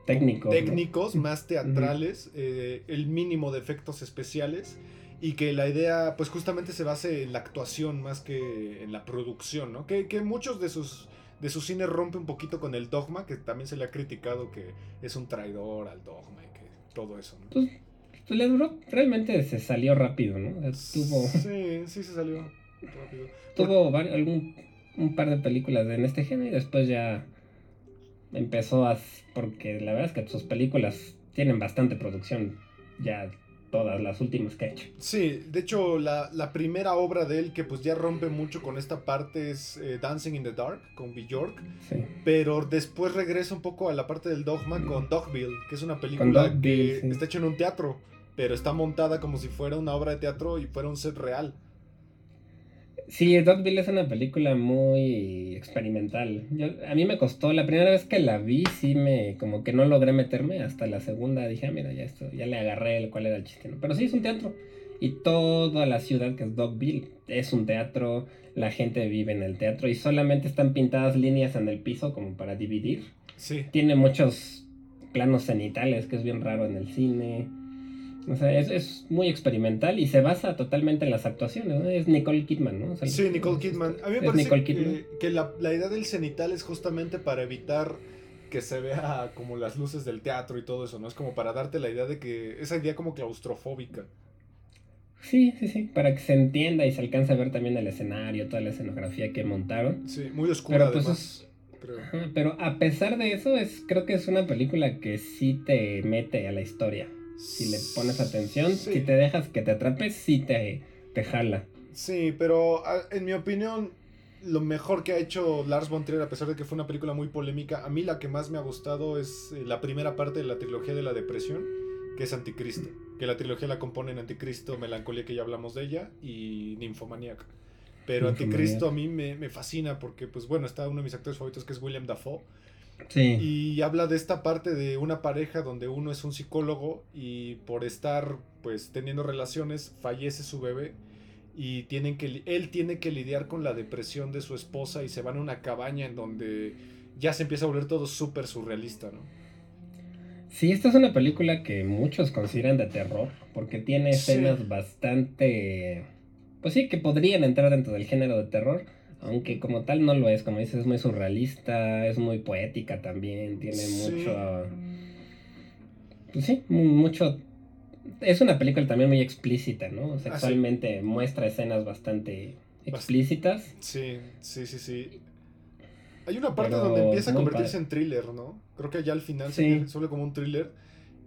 técnicos, técnicos más teatrales, eh, el mínimo de efectos especiales y que la idea pues justamente se base en la actuación más que en la producción, ¿no? Que, muchos de sus de su cine rompe un poquito con el dogma, que también se le ha criticado que es un traidor al dogma y que todo eso, ¿no? Pues, pues le duró, realmente se salió rápido, ¿no? Tuvo... Sí, sí se salió rápido. Tuvo algún, un par de películas en este género y después ya empezó a... porque la verdad es que sus películas tienen bastante producción ya todas las últimas que ha hecho. Sí, de hecho la, primera obra de él que pues ya rompe mucho con esta parte es eh, Dancing in the Dark con Bjork. Sí. Pero después regresa un poco a la parte del dogma con Dogville, que es una película que está hecha en un teatro, pero está montada como si fuera una obra de teatro y fuera un set real. Sí, Dogville es una película muy experimental. a mí me costó, la primera vez que la vi, sí me, como que no logré meterme. Hasta la segunda dije, ah, mira, ya esto, ya le agarré el cuál era el chiste. Pero sí es un teatro. Y toda la ciudad que es Dogville es un teatro. La gente vive en el teatro y solamente están pintadas líneas en el piso como para dividir. Sí. Tiene muchos planos cenitales, que es bien raro en el cine. O sea, es, muy experimental y se basa totalmente en las actuaciones, Es Nicole Kidman, ¿no? sí, Nicole Kidman. A mí me parece que, la, idea del cenital es justamente para evitar que se vea como las luces del teatro y todo eso, ¿no? Es como para darte la idea de que... Esa idea como claustrofóbica. Sí, sí, sí, para que se entienda y se alcance a ver también el escenario, toda la escenografía que montaron. Sí, muy oscura pero, pues, pero a pesar de eso, es, creo que es una película que sí te mete a la historia. Si le pones atención, si te dejas que te atrapes, sí te, te jala. Sí, pero en mi opinión, lo mejor que ha hecho Lars von Trier, a pesar de que fue una película muy polémica, a mí la que más me ha gustado es eh, la primera parte de la trilogía de la depresión, que es Anticristo. Que la trilogía la componen Anticristo, Melancolía, que ya hablamos de ella, y Ninfomaniac. Pero Anticristo a mí me, me, fascina porque, pues bueno, está uno de mis actores favoritos que es William Dafoe. Y habla de esta parte de una pareja donde uno es un psicólogo y por estar pues teniendo relaciones fallece su bebé y tienen que él tiene que lidiar con la depresión de su esposa y se van a una cabaña en donde ya se empieza a volver todo súper surrealista, ¿no? Sí, esta es una película que muchos consideran de terror porque tiene escenas bastante pues sí, que podrían entrar dentro del género de terror, aunque como tal no lo es, como dices, es muy surrealista, es muy poética también, tiene mucho... Pues sí, mucho... Es una película también muy explícita, ¿no? Ah, Sexualmente muestra escenas bastante explícitas. Sí, sí, sí, sí. Hay una parte donde empieza a convertirse en thriller, ¿no? Creo que ya al final se suele como un thriller.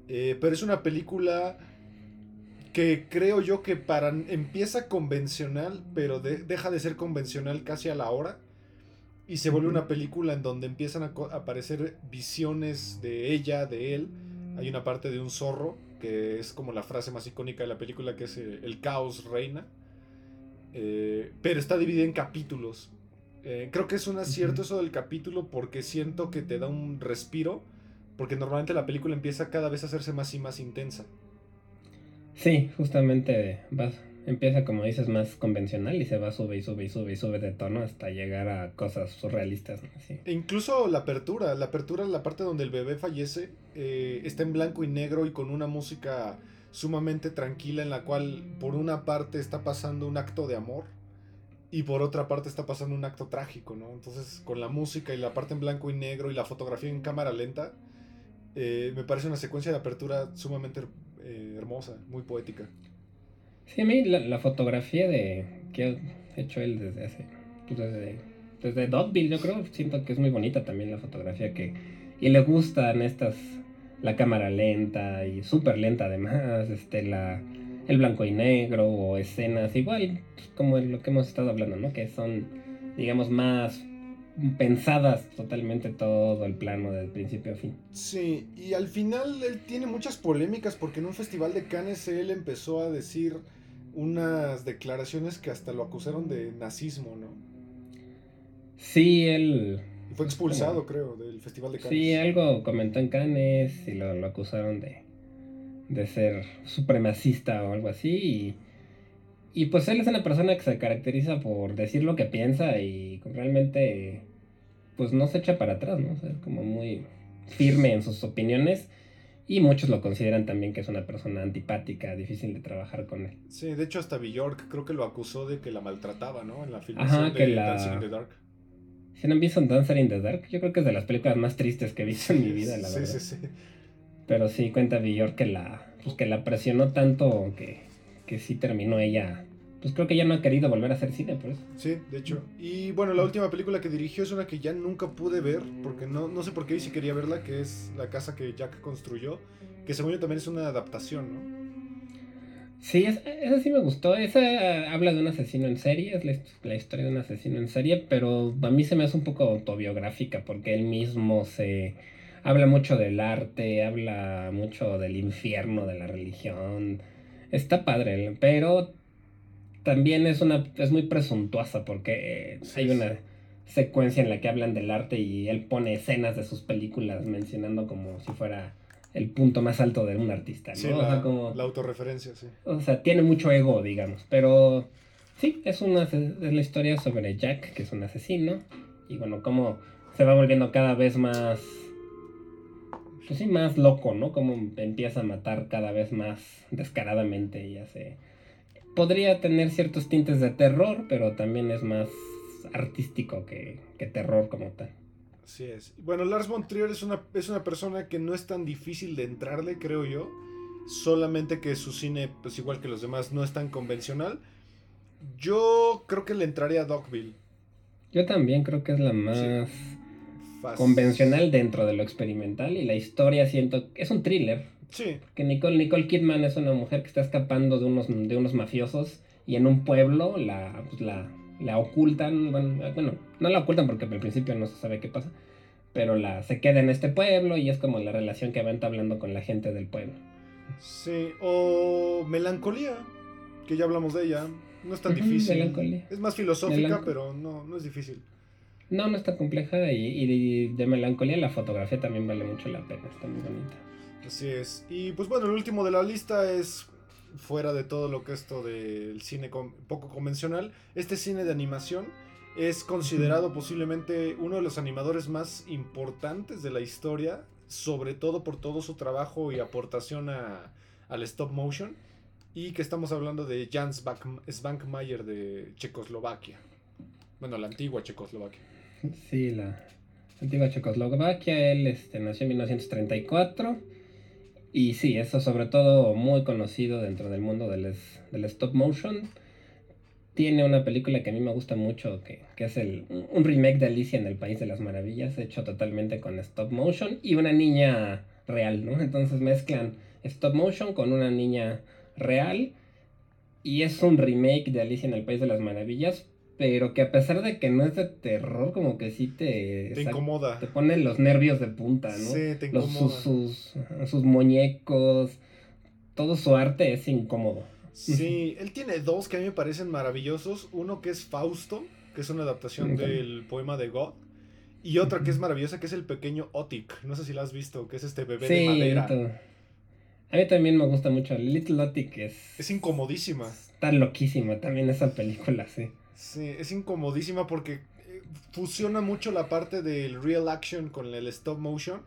Eh, pero es una película que creo yo que para empieza convencional, pero deja de ser convencional casi a la hora. Y se vuelve una película en donde empiezan a, aparecer visiones de ella, de él. Hay una parte de un zorro, que es como la frase más icónica de la película, que es eh, el, caos reina. Eh, pero está dividida en capítulos. Eh, creo que es un acierto eso del capítulo porque siento que te da un respiro. Porque normalmente la película empieza cada vez a hacerse más y más intensa. Sí, justamente empieza como dices más convencional y se va sube y sube y sube y sube de tono hasta llegar a cosas surrealistas. E incluso la apertura, la apertura, la parte donde el bebé fallece, eh, está en blanco y negro y con una música sumamente tranquila en la cual por una parte está pasando un acto de amor y por otra parte está pasando un acto trágico, ¿no? Entonces con la música y la parte en blanco y negro y la fotografía en cámara lenta, eh, me parece una secuencia de apertura sumamente eh, hermosa, muy poética. Sí, a mí la, fotografía de que ha hecho él desde hace, pues desde, desde Dogville, yo creo, siento que es muy bonita también la fotografía que, y le gustan estas, la cámara lenta y súper lenta además, este, la, el blanco y negro o escenas igual, pues, como lo que hemos estado hablando, ¿no? Que son, digamos, más pensadas totalmente todo el plano del principio a fin. Sí, y al final él tiene muchas polémicas porque en un festival de Cannes él empezó a decir unas declaraciones que hasta lo acusaron de nazismo, ¿no? Sí, él... fue expulsado, creo, del festival de Cannes. Sí, algo comentó en Cannes y lo, lo acusaron de, de ser supremacista o algo así y y pues él es una persona que se caracteriza por decir lo que piensa y realmente pues no se echa para atrás, ¿no? O sea, como muy firme en sus opiniones. Y muchos lo consideran también que es una persona antipática, difícil de trabajar con él. Sí, de hecho hasta Bjork creo que lo acusó de que la maltrataba, ¿no? En la filmación de Dancing in the Dark. Si no han visto Dancer in the Dark, yo creo que es de las películas más tristes que he visto en mi vida, la verdad. Sí, sí, sí. Pero sí cuenta Bjork que la, pues, que la presionó tanto que que sí terminó ella. Pues creo que ya no ha querido volver a hacer cine, por eso. Sí, de hecho. Y bueno, la última película que dirigió es una que ya nunca pude ver, porque no, no sé por qué si quería verla, que es La casa que Jack construyó, que según yo también es una adaptación, ¿no? Sí, esa, sí me gustó. Esa habla de un asesino en serie, es la, historia de un asesino en serie, pero a mí se me hace un poco autobiográfica porque él mismo se habla mucho del arte, habla mucho del infierno, de la religión, está padre, pero también es una es muy presuntuosa porque hay una secuencia en la que hablan del arte y él pone escenas de sus películas mencionando como si fuera el punto más alto de un artista, ¿no? la, como, la autorreferencia, sí. O sea, tiene mucho ego, digamos, pero sí, es una es la historia sobre Jack, que es un asesino, y bueno, cómo se va volviendo cada vez más pues sí, más loco, ¿no? Como empieza a matar cada vez más descaradamente y hace... Podría tener ciertos tintes de terror, pero también es más artístico que, terror como tal. Así es. Bueno, Lars von Trier es una, es una persona que no es tan difícil de entrarle, creo yo. Solamente que su cine, pues igual que los demás, no es tan convencional. Yo creo que le entraría a Dogville. Yo también creo que es la más convencional dentro de lo experimental y la historia siento es un thriller. Sí. Que Nicole, Nicole Kidman es una mujer que está escapando de unos, de unos mafiosos y en un pueblo la, pues la, la ocultan, bueno, no la ocultan porque al principio no se sabe qué pasa, pero la, se queda en este pueblo y es como la relación que va entablando con la gente del pueblo. Sí, o melancolía, que ya hablamos de ella, no es tan difícil. Es más filosófica, pero no, no es difícil. No, no está compleja y, de melancolía la fotografía también vale mucho la pena, está muy bonita. Así es. Y pues bueno, el último de la lista es fuera de todo lo que esto del cine poco convencional. Este cine de animación es considerado posiblemente uno de los animadores más importantes de la historia, sobre todo por todo su trabajo y aportación a, al stop motion. y que estamos hablando de Jans Svankmajer de Checoslovaquia. Bueno, la antigua Checoslovaquia. Sí, la antigua Checoslovaquia. Él este, nació en 1934. Y sí, eso sobre todo muy conocido dentro del mundo del, del stop motion. Tiene una película que a mí me gusta mucho, que, que, es el, un remake de Alicia en el País de las Maravillas, hecho totalmente con stop motion y una niña real, ¿no? Entonces mezclan stop motion con una niña real y es un remake de Alicia en el País de las Maravillas, pero que a pesar de que no es de terror, como que sí te... Te incomoda. Te pone los nervios de punta, ¿no? Sí, te incomoda. sus, sus, muñecos, todo su arte es incómodo. Sí, él tiene dos que a mí me parecen maravillosos. Uno que es Fausto, que es una adaptación del poema de God. Y otra que es maravillosa, que es el pequeño Otik. No sé si la has visto, que es este bebé de madera. A mí también me gusta mucho. Little Otik es... Es incomodísima. Está loquísima también esa película, sí. Sí, es incomodísima porque eh, fusiona mucho la parte del real action con el stop motion,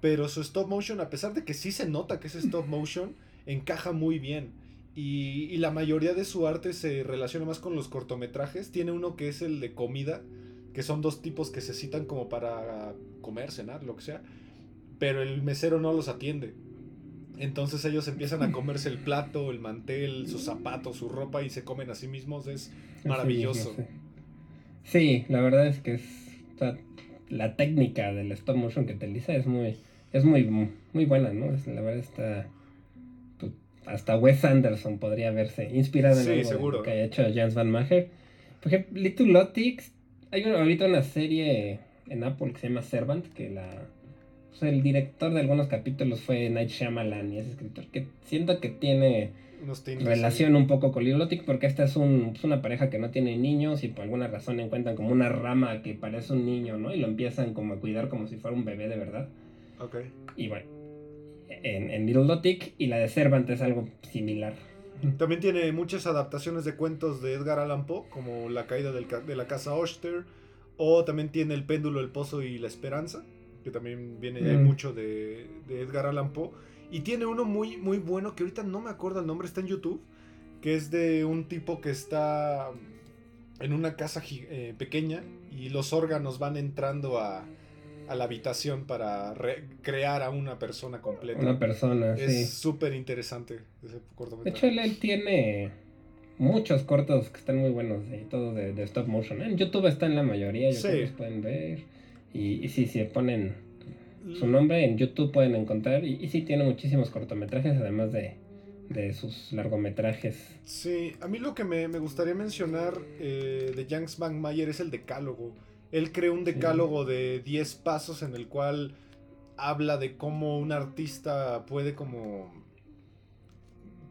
pero su stop motion, a pesar de que sí se nota que es stop motion, encaja muy bien. Y, y, la mayoría de su arte se relaciona más con los cortometrajes. Tiene uno que es el de comida, que son dos tipos que se citan como para comer, cenar, lo que sea. Pero el mesero no los atiende. Entonces ellos empiezan a comerse el plato, el mantel, sus zapatos, su ropa y se comen a sí mismos. Es maravilloso. Sí, la verdad es que es, la técnica del stop motion que utiliza es muy, es muy, muy buena, ¿no? la verdad está pues, hasta Wes Anderson podría verse inspirado en algo que haya hecho Jans Van Maher. Por ejemplo, Little Lotix, hay ahorita una serie en Apple que se llama Servant, que la el director de algunos capítulos fue Night Shyamalan y ese escritor que siento que tiene relación un poco con Lilotic porque esta es, un, una pareja que no tiene niños y por alguna razón encuentran como una rama que parece un niño, ¿no? Y lo empiezan como a cuidar como si fuera un bebé de verdad. Ok. Y bueno, en, en Little y la de Cervantes es algo similar. También tiene muchas adaptaciones de cuentos de Edgar Allan Poe, como La caída de la casa Oster, o también tiene El péndulo, el pozo y la esperanza que también viene mm. mucho de, Edgar Allan Poe. Y tiene uno muy, muy bueno que ahorita no me acuerdo el nombre, está en YouTube, que es de un tipo que está en una casa eh, pequeña y los órganos van entrando a, a la habitación para crear a una persona completa. Una persona, es sí. Es súper interesante ese De hecho, él, tiene muchos cortos que están muy buenos y todo de, stop motion. En YouTube está en la mayoría, yo creo que pueden ver. Y, si se ponen su nombre en YouTube pueden encontrar. Y, sí tiene muchísimos cortometrajes, además de, sus largometrajes. Sí, a mí lo que me, gustaría mencionar eh, de Janks Van Mayer es el decálogo. Él creó un decálogo de 10 pasos en el cual habla de cómo un artista puede como...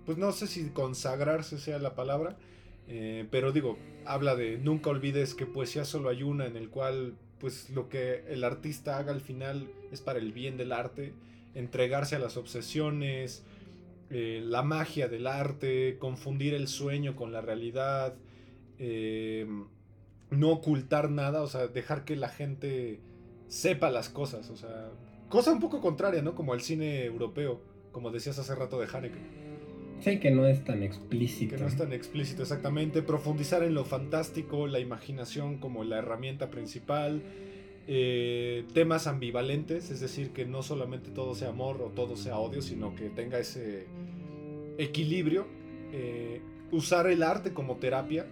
Pues no sé si consagrarse sea la palabra, eh, pero digo, habla de nunca olvides que poesía solo hay una en el cual pues lo que el artista haga al final es para el bien del arte, entregarse a las obsesiones, eh, la magia del arte, confundir el sueño con la realidad, eh, no ocultar nada, o sea, dejar que la gente sepa las cosas, o sea, cosa un poco contraria, ¿no? Como el cine europeo, como decías hace rato de Haneke. Sí, que no es tan explícito. Que no es tan explícito, exactamente. Profundizar en lo fantástico, la imaginación como la herramienta principal. Eh, temas ambivalentes, es decir, que no solamente todo sea amor o todo sea odio, sino que tenga ese equilibrio. Eh, usar el arte como terapia,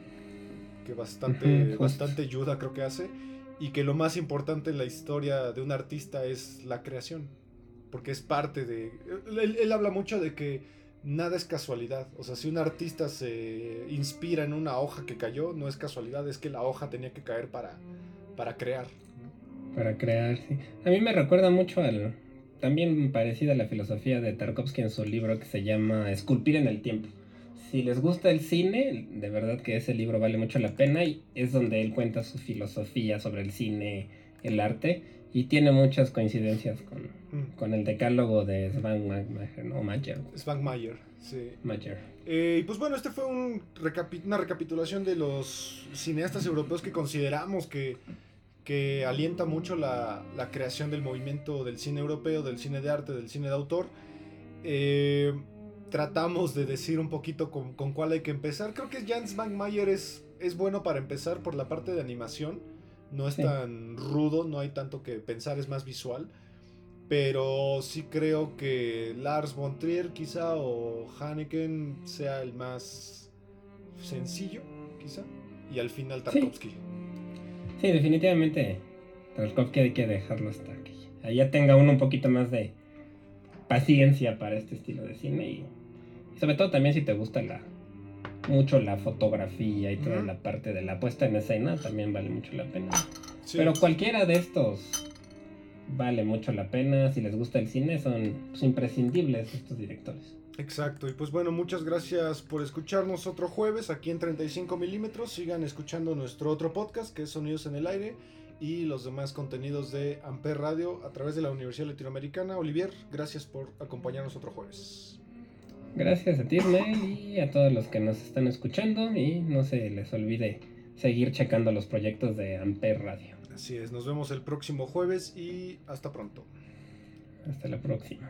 que bastante, bastante ayuda creo que hace. Y que lo más importante en la historia de un artista es la creación. Porque es parte de... él habla mucho de que nada es casualidad. O sea, si un artista se inspira en una hoja que cayó, no es casualidad, es que la hoja tenía que caer para, para crear. Para crear, sí. A mí me recuerda mucho al... También parecida a la filosofía de Tarkovsky en su libro que se llama Esculpir en el tiempo. Si les gusta el cine, de verdad que ese libro vale mucho la pena y es donde él cuenta su filosofía sobre el cine, el arte y tiene muchas coincidencias con, mm. con el decálogo de Svan Mayer, ¿no? Mayer. Svan Mayer, sí. Mayer. Eh, y pues bueno, este fue un una recapitulación de los cineastas europeos que consideramos que, que alienta mucho la, la, creación del movimiento del cine europeo, del cine de arte, del cine de autor. Eh, tratamos de decir un poquito con, cuál hay que empezar. Creo que Jans Mankmeyer es, es bueno para empezar por la parte de animación. No es tan rudo, no hay tanto que pensar, es más visual. Pero sí creo que Lars von Trier quizá o Haneken sea el más sencillo, quizá. Y al final Tarkovsky. Sí, definitivamente Tarkovsky hay que dejarlo hasta aquí. Allá tenga uno un poquito más de paciencia para este estilo de cine y, sobre todo también si te gusta la mucho la fotografía y toda la parte de la puesta en escena también vale mucho la pena. Pero cualquiera de estos vale mucho la pena. Si les gusta el cine, son pues, imprescindibles estos directores. Exacto, y pues bueno, muchas gracias por escucharnos otro jueves aquí en 35 milímetros. Sigan escuchando nuestro otro podcast que es Sonidos en el Aire y los demás contenidos de Amper Radio a través de la Universidad Latinoamericana. Olivier, gracias por acompañarnos otro jueves. Gracias a ti, y a todos los que nos están escuchando. Y no se les olvide seguir checando los proyectos de Amper Radio. Así es, nos vemos el próximo jueves y hasta pronto. Hasta la próxima.